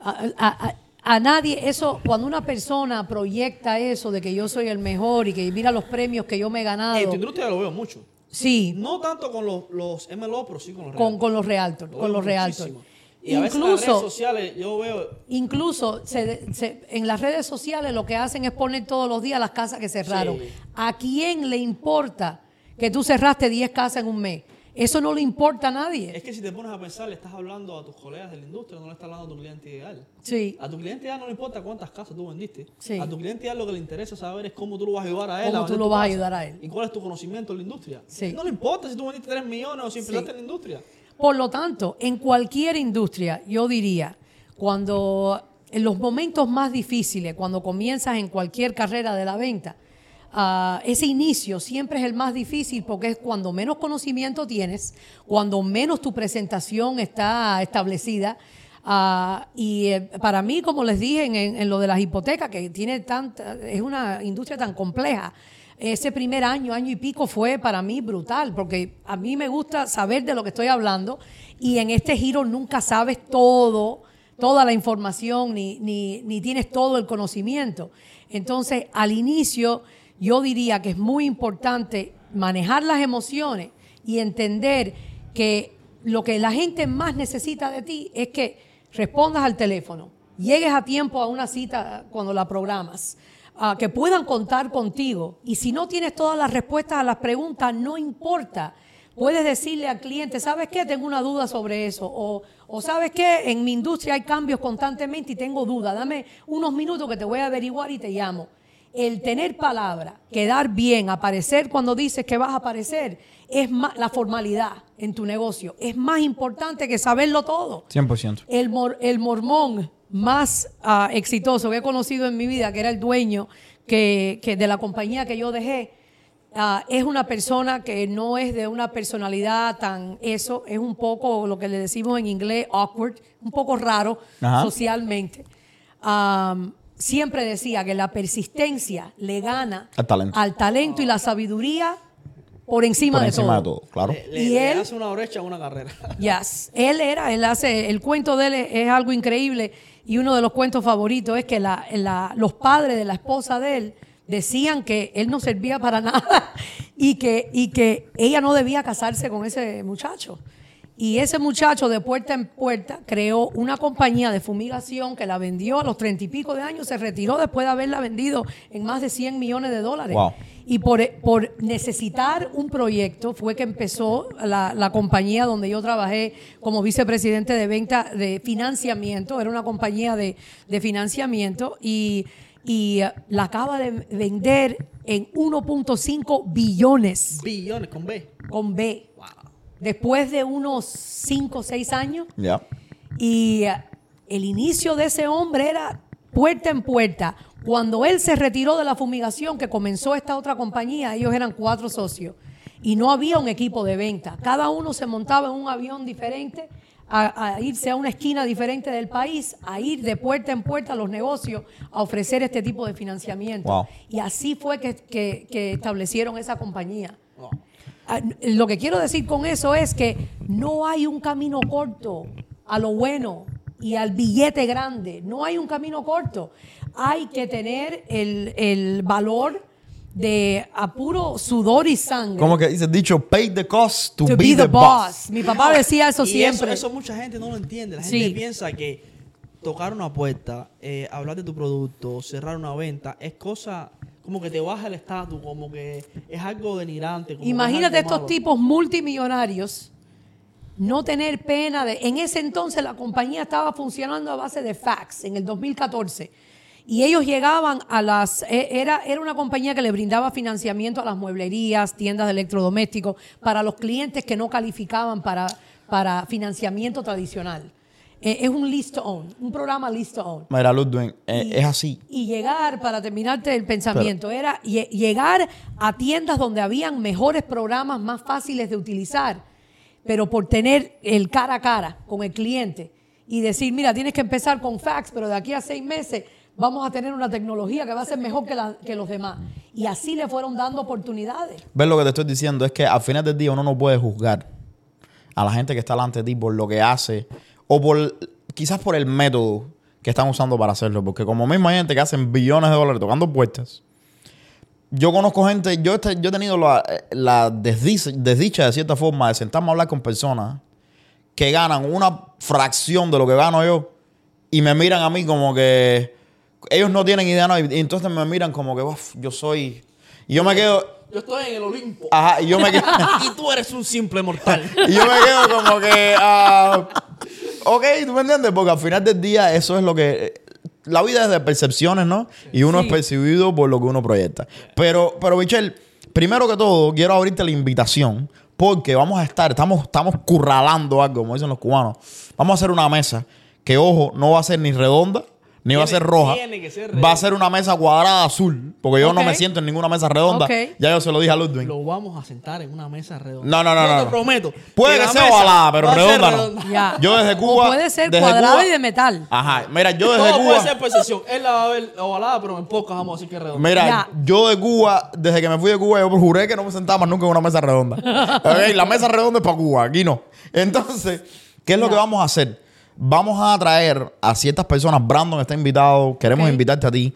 A, a- a- a nadie, eso, cuando una persona proyecta eso de que yo soy el mejor y que mira los premios que yo me he ganado, en tu industria lo veo mucho. sí, No tanto con los, los MLO, pero sí con los con, realtors. con los realtors, Lo con los realtors. muchísimo. Y a veces en las redes Incluso, sociales yo veo... incluso se- se- en las redes sociales lo que hacen es poner todos los días las casas que cerraron. Sí. ¿A quién le importa que tú cerraste 10 casas en un mes? Eso no le importa a nadie. Es que si te pones a pensar, le estás hablando a tus colegas de la industria, no le estás hablando a tu cliente ideal. Sí. A tu cliente ideal no le importa cuántas casas tú vendiste. Sí. A tu cliente ideal lo que le interesa saber es cómo tú lo vas a ayudar a él. Cómo a tú lo vas a ayudar a él. Y cuál es tu conocimiento en la industria. Sí. No le importa si tú vendiste 3 millones o si Sí. empezaste en la industria. Por lo tanto, en cualquier industria, yo diría, cuando en los momentos más difíciles, cuando comienzas en cualquier carrera de la venta, ah, ese inicio siempre es el más difícil porque es cuando menos conocimiento tienes, cuando menos tu presentación está establecida. ah, y eh, para mí, como les dije en, en- en lo de las hipotecas, que tiene tanta, es una industria tan compleja, ese primer año, año y pico fue para mí brutal, porque a mí me gusta saber de lo que estoy hablando y en este giro nunca sabes todo, toda la información, ni, ni, ni tienes todo el conocimiento. Entonces, al inicio, yo diría que es muy importante manejar las emociones y entender que lo que la gente más necesita de ti es que respondas al teléfono, llegues a tiempo a una cita cuando la programas, ah, que puedan contar contigo. Y si no tienes todas las respuestas a las preguntas, no importa. Puedes decirle al cliente, ¿sabes qué? Tengo una duda sobre eso. O, o ¿sabes qué? En mi industria hay cambios constantemente y tengo duda. Dame unos minutos que te voy a averiguar y te llamo. El tener palabra, quedar bien, aparecer cuando dices que vas a aparecer, es más, la formalidad en tu negocio. Es más importante que saberlo todo. 100%. El, mor- el mormón más ah, exitoso que he conocido en mi vida, que era el dueño que, que de la compañía que yo dejé, ah, es una persona que no es de una personalidad tan eso, es un poco lo que le decimos en inglés awkward, un poco raro Ajá. socialmente. Am, siempre decía que la persistencia le gana Al talento. al talento y la sabiduría por encima, Por de, encima todo. de todo, claro. Le, le- Y le él- hace una brecha a una carrera. Yes. Él era, él hace, el cuento de él es, es algo increíble y uno de los cuentos favoritos es que la- la- los padres de la esposa de él decían que él no servía para nada y que, ella no debía casarse con ese muchacho. Y ese muchacho de puerta en puerta creó una compañía de fumigación que la vendió a los treinta y pico de años, se retiró después de haberla vendido en más de 100 millones de dólares. Wow. Y por, por necesitar un proyecto fue que empezó la, la compañía donde yo trabajé como vicepresidente de venta de financiamiento. Era una compañía de, de financiamiento y, y eh, la acaba de vender en 1.5 billones Billones con B. con B. Después de unos 5 o 6 años. Ya. Y eh, el inicio de ese hombre era puerta en puerta. Cuando él se retiró de la fumigación, que comenzó esta otra compañía, ellos eran cuatro socios. y no había un equipo de venta. Cada uno se montaba en un avión diferente a, a irse a una esquina diferente del país, a ir de puerta en puerta a los negocios a ofrecer este tipo de financiamiento. Wow. Y así fue que, que- que establecieron esa compañía. Ah, Lo que quiero decir con eso es que no hay un camino corto a lo bueno y al billete grande. No hay un camino corto. Hay que tener el, el valor de a puro sudor y sangre. Como que dice dicho, pay the cost to, to be, the, boss. Mi papá decía eso Y siempre. Eso, eso mucha gente no lo entiende. La Sí. gente piensa que tocar una puerta, eh, hablar de tu producto, cerrar una venta, es cosa como que te baja el estatus, como que es algo denigrante. como Imagínate algo estos malo. tipos multimillonarios no tener pena de... En ese entonces la compañía estaba funcionando a base de fax, en el 2014. Y ellos llegaban a las... e- Era, era una compañía que le brindaba financiamiento a las mueblerías, tiendas de electrodomésticos, para los clientes que no calificaban para, para financiamiento tradicional. Eh, es un list own, un programa list own. Mira, Ludwig, eh, Y- es así. Y llegar, para terminarte el pensamiento, era lle- llegar a tiendas donde habían mejores programas más fáciles de utilizar, pero por tener el cara a cara con el cliente y decir, mira, tienes que empezar con fax, pero de aquí a seis meses vamos a tener una tecnología que va a ser mejor que, la- los demás. Y así le fueron dando oportunidades. ¿Ves lo que te estoy diciendo? Es que al final del día uno no puede juzgar a la gente que está delante de ti por lo que hace o por quizás por el método que están usando para hacerlo. Porque como misma gente que hacen billones de dólares tocando puertas. Yo conozco gente, yo, este- yo he tenido la, la desdicha, desdicha de cierta forma de sentarme a hablar con personas que ganan una fracción de lo que gano yo y me miran a mí como que ellos no tienen idea, no, y y entonces me miran como que "Uf, yo soy... Y yo me quedo... Yo estoy en el Olimpo. Ajá, y yo me quedo... y tú eres un simple mortal. Y yo me quedo como que. ah, ok, ¿tú me entiendes? Porque al final del día, eso es lo que. La vida es de percepciones, ¿no? Y uno Sí. es percibido por lo que uno proyecta. Pero, pero Michelle, primero que todo, quiero abrirte la invitación. Porque vamos a estar, estamos, estamos curralando algo, como dicen los cubanos. Vamos a hacer una mesa que, ojo, no va a ser ni redonda, ni va a ser roja. tiene que ser va a ser una mesa cuadrada azul. Porque yo no me siento en ninguna mesa redonda. Ok. Ya yo se lo dije a Ludwig. Lo vamos a sentar en una mesa redonda. No, no, no, Yo no, te prometo. Puede que sea ovalada, pero redonda no. Ya. Yo desde O Cuba. puede ser Cuba- y de metal. Ajá. Mira, yo desde Todo Cuba. puede ser percepción. Él la va a ver ovalada, pero en pocas vamos a decir que es redonda. Mira, Ya. yo de Cuba, desde que me fui de Cuba, yo juré que no me sentaba más nunca en una mesa redonda. Ok, La mesa redonda es para Cuba, aquí no. Entonces, ¿qué es lo Ya. que vamos a hacer? Vamos a traer a ciertas personas. Brandon está invitado, queremos invitarte a ti.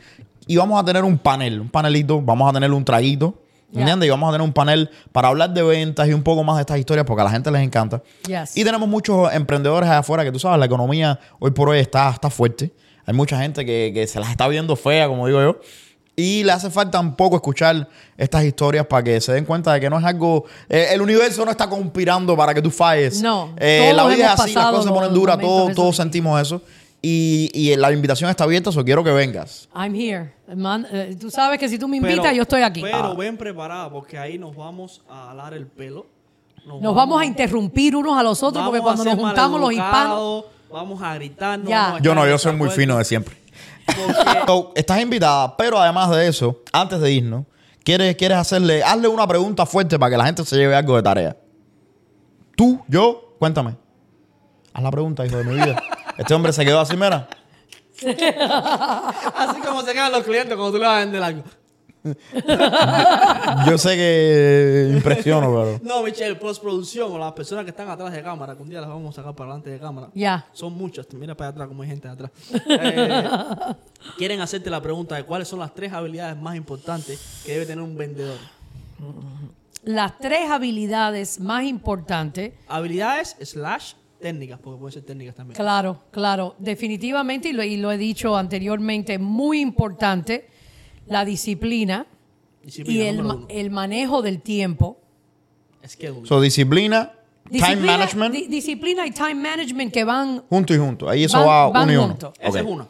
Y vamos a tener un panel, un panelito, vamos a tener un traguito. ¿Entiendes? Y vamos a tener un panel para hablar de ventas y un poco más de estas historias porque a la gente les encanta. Yes. Y tenemos muchos emprendedores allá afuera que tú sabes, la economía hoy por hoy está, está fuerte. Hay mucha gente que, que se las está viendo fea, como digo yo. Y le hace falta un poco escuchar estas historias para que se den cuenta de que no es algo. eh, el universo no está conspirando para que tú falles. No, Eh, la todos vida es hemos así, las pasado cosas se ponen duras, todos, todos sentimos eso. Y, y la invitación está abierta, so quiero que vengas. I'm here. Man, eh, tú sabes que si tú me Pero- invitas, yo estoy aquí. Pero ven preparada, porque ahí nos vamos a alar el pelo. Nos vamos a interrumpir unos a los otros porque vamos cuando nos juntamos los hispanos. Vamos a gritar. Ya. vamos a Yo no, yo soy muy fino de siempre. estás invitada, pero además de eso, antes de irnos, ¿quieres, quieres hacerle, hazle una pregunta fuerte para que la gente se lleve algo de tarea? Tú, yo, cuéntame. Haz la pregunta, hijo de mi vida. Este hombre se quedó así, mira. Así como se quedan los clientes cuando tú le vas a vender algo. Yo sé que impresiono, pero. No, Michelle, postproducción o las personas que están atrás de cámara, que un día las vamos a sacar para adelante de cámara. Ya. Son muchas. Mira para atrás como hay gente de atrás. Eh, quieren hacerte la pregunta de cuáles son las tres habilidades más importantes que debe tener un vendedor. Las tres habilidades más importantes Habilidades slash técnicas, porque pueden ser técnicas también. Claro, claro, definitivamente, y lo, y lo he dicho anteriormente, muy importante la disciplina, Disciplina, y el, ma- el manejo del tiempo. Schedule. So, disciplina, time Disciplina- management, di- disciplina y time management que van, junto y junto. Ahí eso Van- va van uno y uno. juntos. Esa Ok. es una.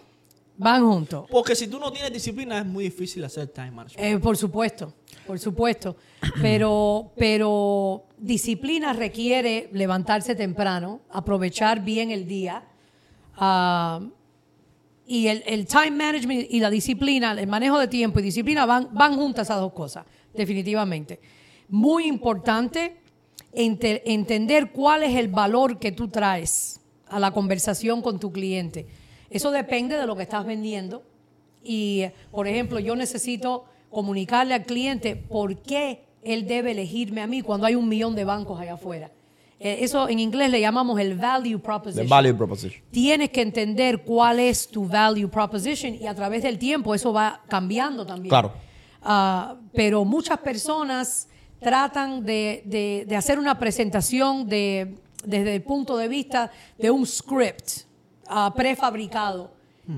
van juntos. Porque si tú no tienes disciplina es muy difícil hacer time management. Eh, por supuesto, por supuesto. Pero, pero disciplina requiere levantarse temprano, aprovechar bien el día. ah, y el, el time management y la disciplina, el manejo de tiempo y disciplina van, van juntas esas dos cosas, definitivamente. Muy importante ente- entender cuál es el valor que tú traes a la conversación con tu cliente. Eso depende de lo que estás vendiendo. Y, por ejemplo, yo necesito comunicarle al cliente por qué él debe elegirme a mí cuando hay un millón de bancos allá afuera. Eh, Eso en inglés le llamamos el value The proposition value proposition. tienes que entender cuál es tu value proposition y a través del tiempo eso va cambiando también. Claro. Ah, pero muchas personas tratan de, de- de hacer una presentación de, desde el punto de vista de un script ah, prefabricado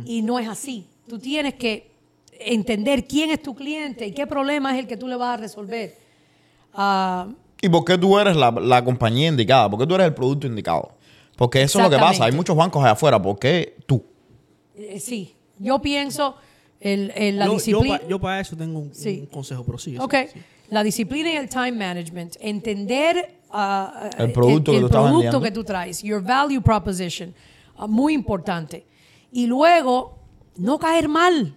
y no es así. Tú tienes que entender quién es tu cliente y qué problema es el que tú le vas a resolver. Ah, ¿Y por qué tú eres la, la compañía indicada? ¿Por qué tú eres el producto indicado? Porque eso es lo que pasa. Hay muchos bancos allá afuera. ¿Por qué tú? eh, sí, yo pienso el, el- la yo, disciplina. Yo, para eso tengo un, Sí. un consejo, pero sí. Ok. sí. La disciplina y el time management. Entender ah, El producto el, que tú producto que tú traes. Your value proposition. Ah, muy importante. Y luego, no caer mal.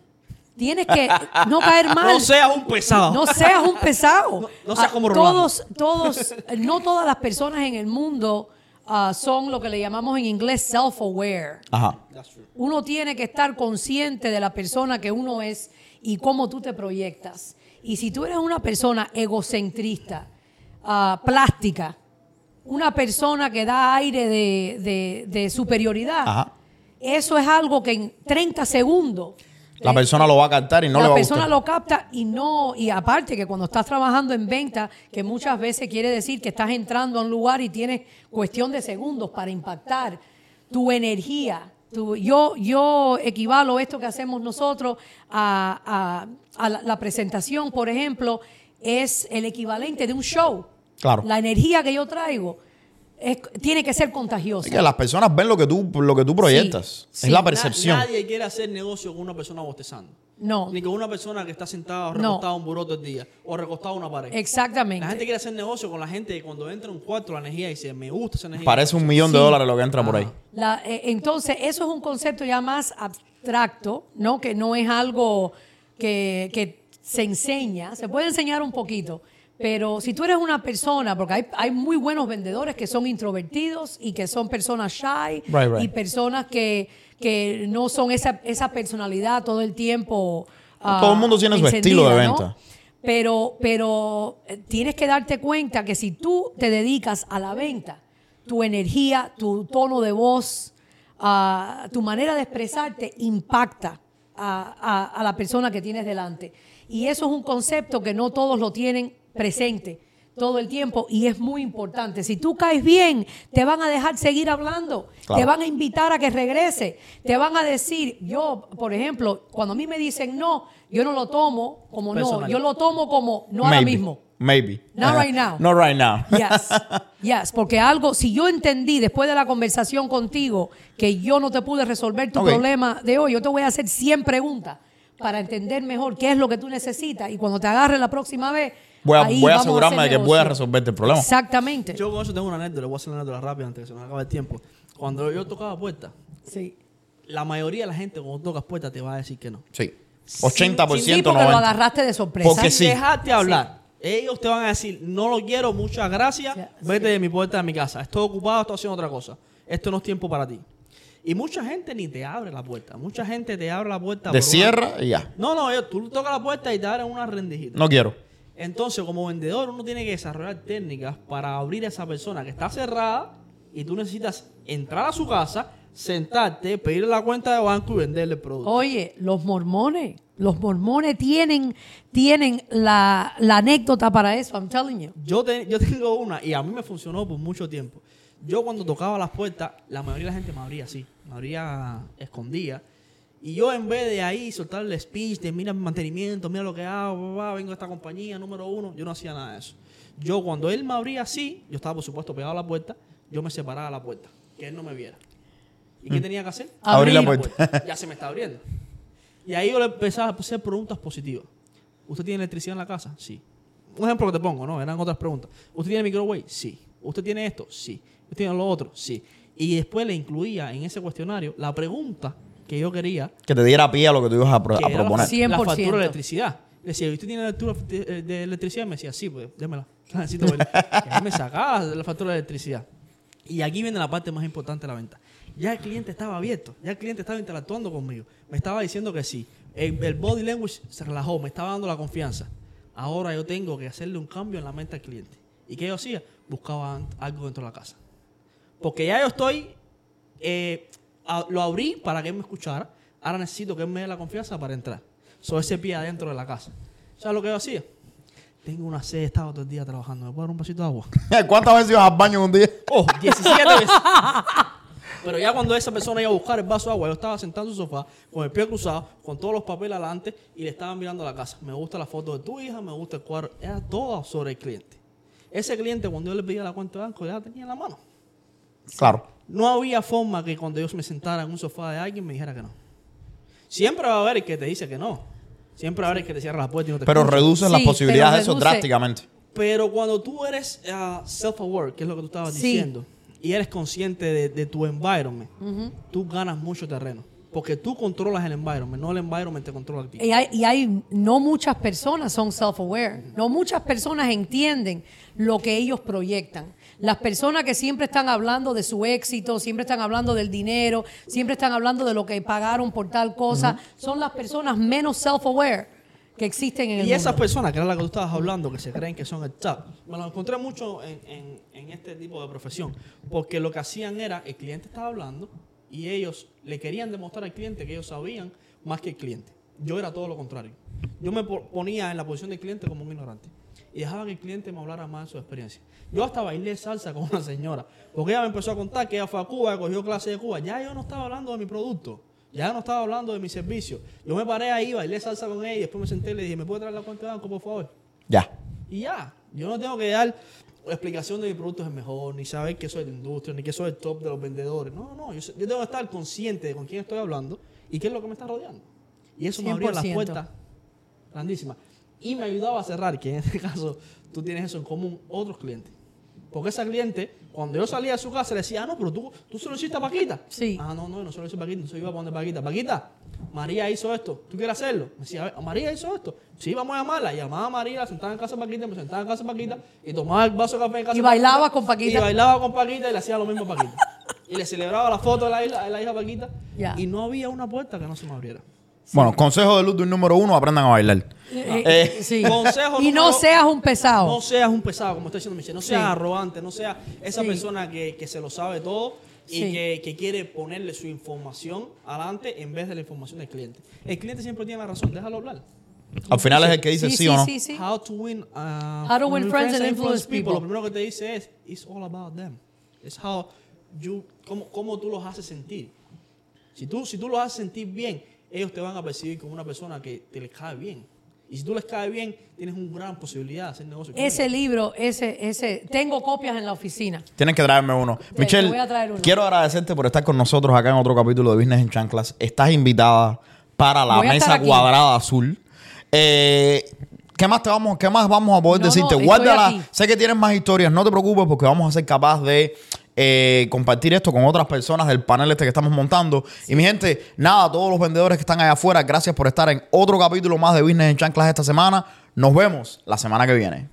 Tienes que no caer mal. No seas un pesado. No seas un pesado. No- no seas Ah, como Rolando. todos, todos, no todas las personas en el mundo ah, son lo que le llamamos en inglés self-aware. Ajá. That's true. Uno tiene que estar consciente de la persona que uno es y cómo tú te proyectas. Y si tú eres una persona egocentrista, ah, plástica, una persona que da aire de, de- de superioridad, Ajá. eso es algo que en 30 segundos La eh, persona lo va a captar y no le la va a persona gustar. lo capta y no, y aparte que cuando estás trabajando en venta, que muchas veces quiere decir que estás entrando a un lugar y tienes cuestión de segundos para impactar tu energía. tu- yo, yo equivalo esto que hacemos nosotros a, a- a la, la presentación, por ejemplo, es el equivalente de un show. Claro. La energía que yo traigo es- tiene que ser contagiosa. Es que las personas ven lo que tú, lo que tú proyectas. Sí. Es la percepción. Na- nadie quiere hacer negocio con una persona bostezando. No, Ni con una persona que está sentada o No. recostada en un buró todo el día. O recostada en una pared. exactamente. La gente quiere hacer negocio con la gente que cuando entra en un cuarto la energía dice, me gusta esa energía. Parece un millón de Sí. dólares lo que entra por ahí. La- eh, entonces, eso es un concepto ya más abstracto, ¿no? Que no es algo que, que se enseña. Se puede enseñar un poquito. Pero si tú eres una persona, porque hay, hay muy buenos vendedores que son introvertidos y que son personas shy Right, right. y personas que, que no son esa, esa personalidad todo el tiempo. ah, Todo el mundo tiene su estilo de venta. Pero, pero eh, tienes que darte cuenta que si tú te dedicas a la venta, tu energía, tu tono de voz, ah, tu manera de expresarte impacta a, a- a la persona que tienes delante. Y eso es un concepto que no todos lo tienen presente todo el tiempo y es muy importante. Si tú caes bien, te van a dejar seguir hablando, Claro. te van a invitar a que regrese, te van a decir, yo, por ejemplo, cuando a mí me dicen no, yo no lo tomo como no, yo lo tomo como no ahora Maybe. mismo. Maybe. Not right now. Not right now. Yes, yes, porque algo, si yo entendí después de la conversación contigo que yo no te pude resolver tu Ok. problema de hoy, yo te voy a hacer 100 preguntas para entender mejor qué es lo que tú necesitas y cuando te agarre la próxima vez, Voy a, ahí voy a vamos asegurarme de que pueda negocio. resolverte el problema. Exactamente. Yo con eso tengo una anécdota, le voy a hacer una anécdota rápida antes que se nos acabe el tiempo. Cuando yo tocaba puertas, sí. la mayoría de la gente cuando tocas puertas te va a decir que no. Sí. 80%, Sí, porque 90%. lo agarraste de sorpresa. Porque sí. Dejarte hablar. Ellos te van a decir, no lo quiero, muchas gracias, Sí, vete de mi puerta de mi casa. Estoy ocupado, estoy haciendo otra cosa. Esto no es tiempo para ti. Y mucha gente ni te abre la puerta. Mucha gente te abre la puerta. Una- cierra y ya. No, no, tú tocas la puerta y te abren una rendijita. No quiero. Entonces, como vendedor, uno tiene que desarrollar técnicas para abrir a esa persona que está cerrada y tú necesitas entrar a su casa, sentarte, pedirle la cuenta de banco y venderle el producto. Oye, los mormones, los mormones tienen, tienen la, la anécdota para eso, I'm telling you. Yo, te- yo tengo una y a mí me funcionó por mucho tiempo. Yo cuando tocaba las puertas, la mayoría de la gente me abría así, me abría escondida. Y yo en vez de ahí soltarle speech, de mira mi mantenimiento, mira lo que hago, vengo a esta compañía, número uno, yo no hacía nada de eso. Yo cuando él me abría así, yo estaba por supuesto pegado a la puerta, yo me separaba de la puerta, que él no me viera. ¿Y qué tenía que hacer? Abrir la Abrir. puerta. Ya se me está abriendo. Y ahí yo le empezaba a hacer preguntas positivas. ¿Usted tiene electricidad en la casa? Sí. Un ejemplo que te pongo, ¿no? Eran otras preguntas. ¿Usted tiene microwave? Sí. ¿Usted tiene esto? Sí. ¿Usted tiene lo otro? Sí. Y después le incluía en ese cuestionario la pregunta que yo quería, Que te diera pie a lo que tú ibas a, pro- proponer. La 100%. factura de electricidad. Le decía, ¿usted tiene la factura de electricidad? Me decía, sí, pues démela. La necesito ver. Y ahí me sacaba la, factura de electricidad. Y aquí viene la parte más importante de la venta. Ya el cliente estaba abierto, ya el cliente estaba interactuando conmigo. Me estaba diciendo que sí. El, el body language se relajó, me estaba dando la confianza. Ahora yo tengo que hacerle un cambio en la mente al cliente. ¿Y qué yo hacía? Buscaba algo dentro de la casa. Porque ya yo estoy, eh, a- lo abrí para que él me escuchara. Ahora necesito que él me dé la confianza para entrar. So ese pie adentro de la casa. ¿Sabes lo que yo hacía? Tengo una sed, estaba todo el día trabajando. ¿Me puedo dar un vasito de agua? ¿Cuántas veces ibas al baño en un día? Oh, 17 veces. Pero ya cuando esa persona iba a buscar el vaso de agua, yo estaba sentado en su sofá, con el pie cruzado, con todos los papeles adelante, y le estaba mirando la casa. Me gusta la foto de tu hija, me gusta el cuadro. Era todo sobre el cliente. Ese cliente, cuando yo le pedía la cuenta de banco, ya la tenía en la mano. Claro. No había forma que cuando yo me sentara en un sofá de alguien me dijera que no. Siempre va a haber el que te dice que no. Siempre va a haber el que te cierra la puerta y no te Pero escucha. reduces las Sí, posibilidades de eso reduce- drásticamente. Pero cuando tú eres ah, self-aware, que es lo que tú estabas Sí. diciendo, y eres consciente de, de tu environment, tú ganas mucho terreno. Porque tú controlas el environment, no el environment te controla a ti. Y hay, y hay- no muchas personas son self-aware. No muchas personas entienden lo que ellos proyectan. Las personas que siempre están hablando de su éxito, siempre están hablando del dinero, siempre están hablando de lo que pagaron por tal cosa, son las personas menos self-aware que existen en el Y mundo. esas personas, que era la que tú estabas hablando, que se creen que son el top, me lo encontré mucho en, en- en este tipo de profesión. Porque lo que hacían era, el cliente estaba hablando y ellos le querían demostrar al cliente que ellos sabían más que el cliente. Yo era todo lo contrario. Yo me po- ponía en la posición del cliente como un ignorante. Y dejaba que el cliente me hablara más de su experiencia. Yo hasta bailé salsa con una señora. Porque ella me empezó a contar que ella fue a Cuba, cogió clase de Cuba. Ya yo no estaba hablando de mi producto. Ya no estaba hablando de mi servicio. Yo me paré ahí, bailé salsa con ella y después me senté y le dije, ¿me puede traer la cuenta de banco, por favor? Ya. Y ya. Yo no tengo que dar explicación de mi producto es mejor, ni saber que soy de la industria, ni que soy el top de los vendedores. No, no. Yo, yo tengo que estar consciente de con quién estoy hablando y qué es lo que me está rodeando. Y eso me abría las 100%. puertas grandísimas. Y me ayudaba a cerrar, que en este caso tú tienes eso en común, otros clientes. Porque esa cliente, cuando yo salía de su casa, le decía, ah, no, pero tú, tú se lo hiciste a Paquita. Sí. Ah, no, no, no se lo hice a Paquita, entonces iba a poner Paquita. Paquita, María hizo esto, ¿tú quieres hacerlo? Me decía, "A ver, María hizo esto. Sí, vamos a llamarla. Y llamaba a María, la sentaba en casa de Paquita, me sentaba en casa de Paquita y tomaba el vaso de café en casa Y de bailaba con Paquita. Y bailaba con Paquita y le hacía lo mismo a Paquita. y le celebraba la foto de la, hija- de la hija Paquita. Ya. Y no había una puerta que no se me abriera. Bueno, consejo de Ludwig número uno, aprendan a bailar. Eh, Eh, sí. Consejo y no seas un pesado. No seas un pesado, como está diciendo Michelle. No seas Sí. arrogante, no seas esa Sí. persona que, que se lo sabe todo y Sí. que, que quiere ponerle su información adelante en vez de la información del cliente. El cliente siempre tiene la razón, déjalo hablar. Al final es el que dice sí, sí, o no. sí, sí. How to win, uh, How to win friends and influence people. Lo primero que te dice es, it's all about them. Es how you, cómo, cómo tú los haces sentir. Si tú, si tú los haces sentir bien, ellos te van a percibir como una persona que te les cae bien. Y si tú les cae bien, tienes una gran posibilidad de hacer negocio con Ese ellos. libro, ese, ese, tengo copias en la oficina. Tienes que traerme uno. te Michelle, voy a traer uno. quiero agradecerte por estar con nosotros acá en otro capítulo de Business en Chanclas. Estás invitada para la mesa cuadrada azul. Eh, ¿Qué más te vamos, qué más vamos a poder No, no, decirte? estoy Guárdala. Sé que tienes más historias, no te preocupes porque vamos a ser capaz de eh, compartir esto con otras personas del panel este que estamos montando. Y mi gente, nada, todos los vendedores que están allá afuera, gracias por estar en otro capítulo más de Business en Chanclas esta semana. Nos vemos la semana que viene.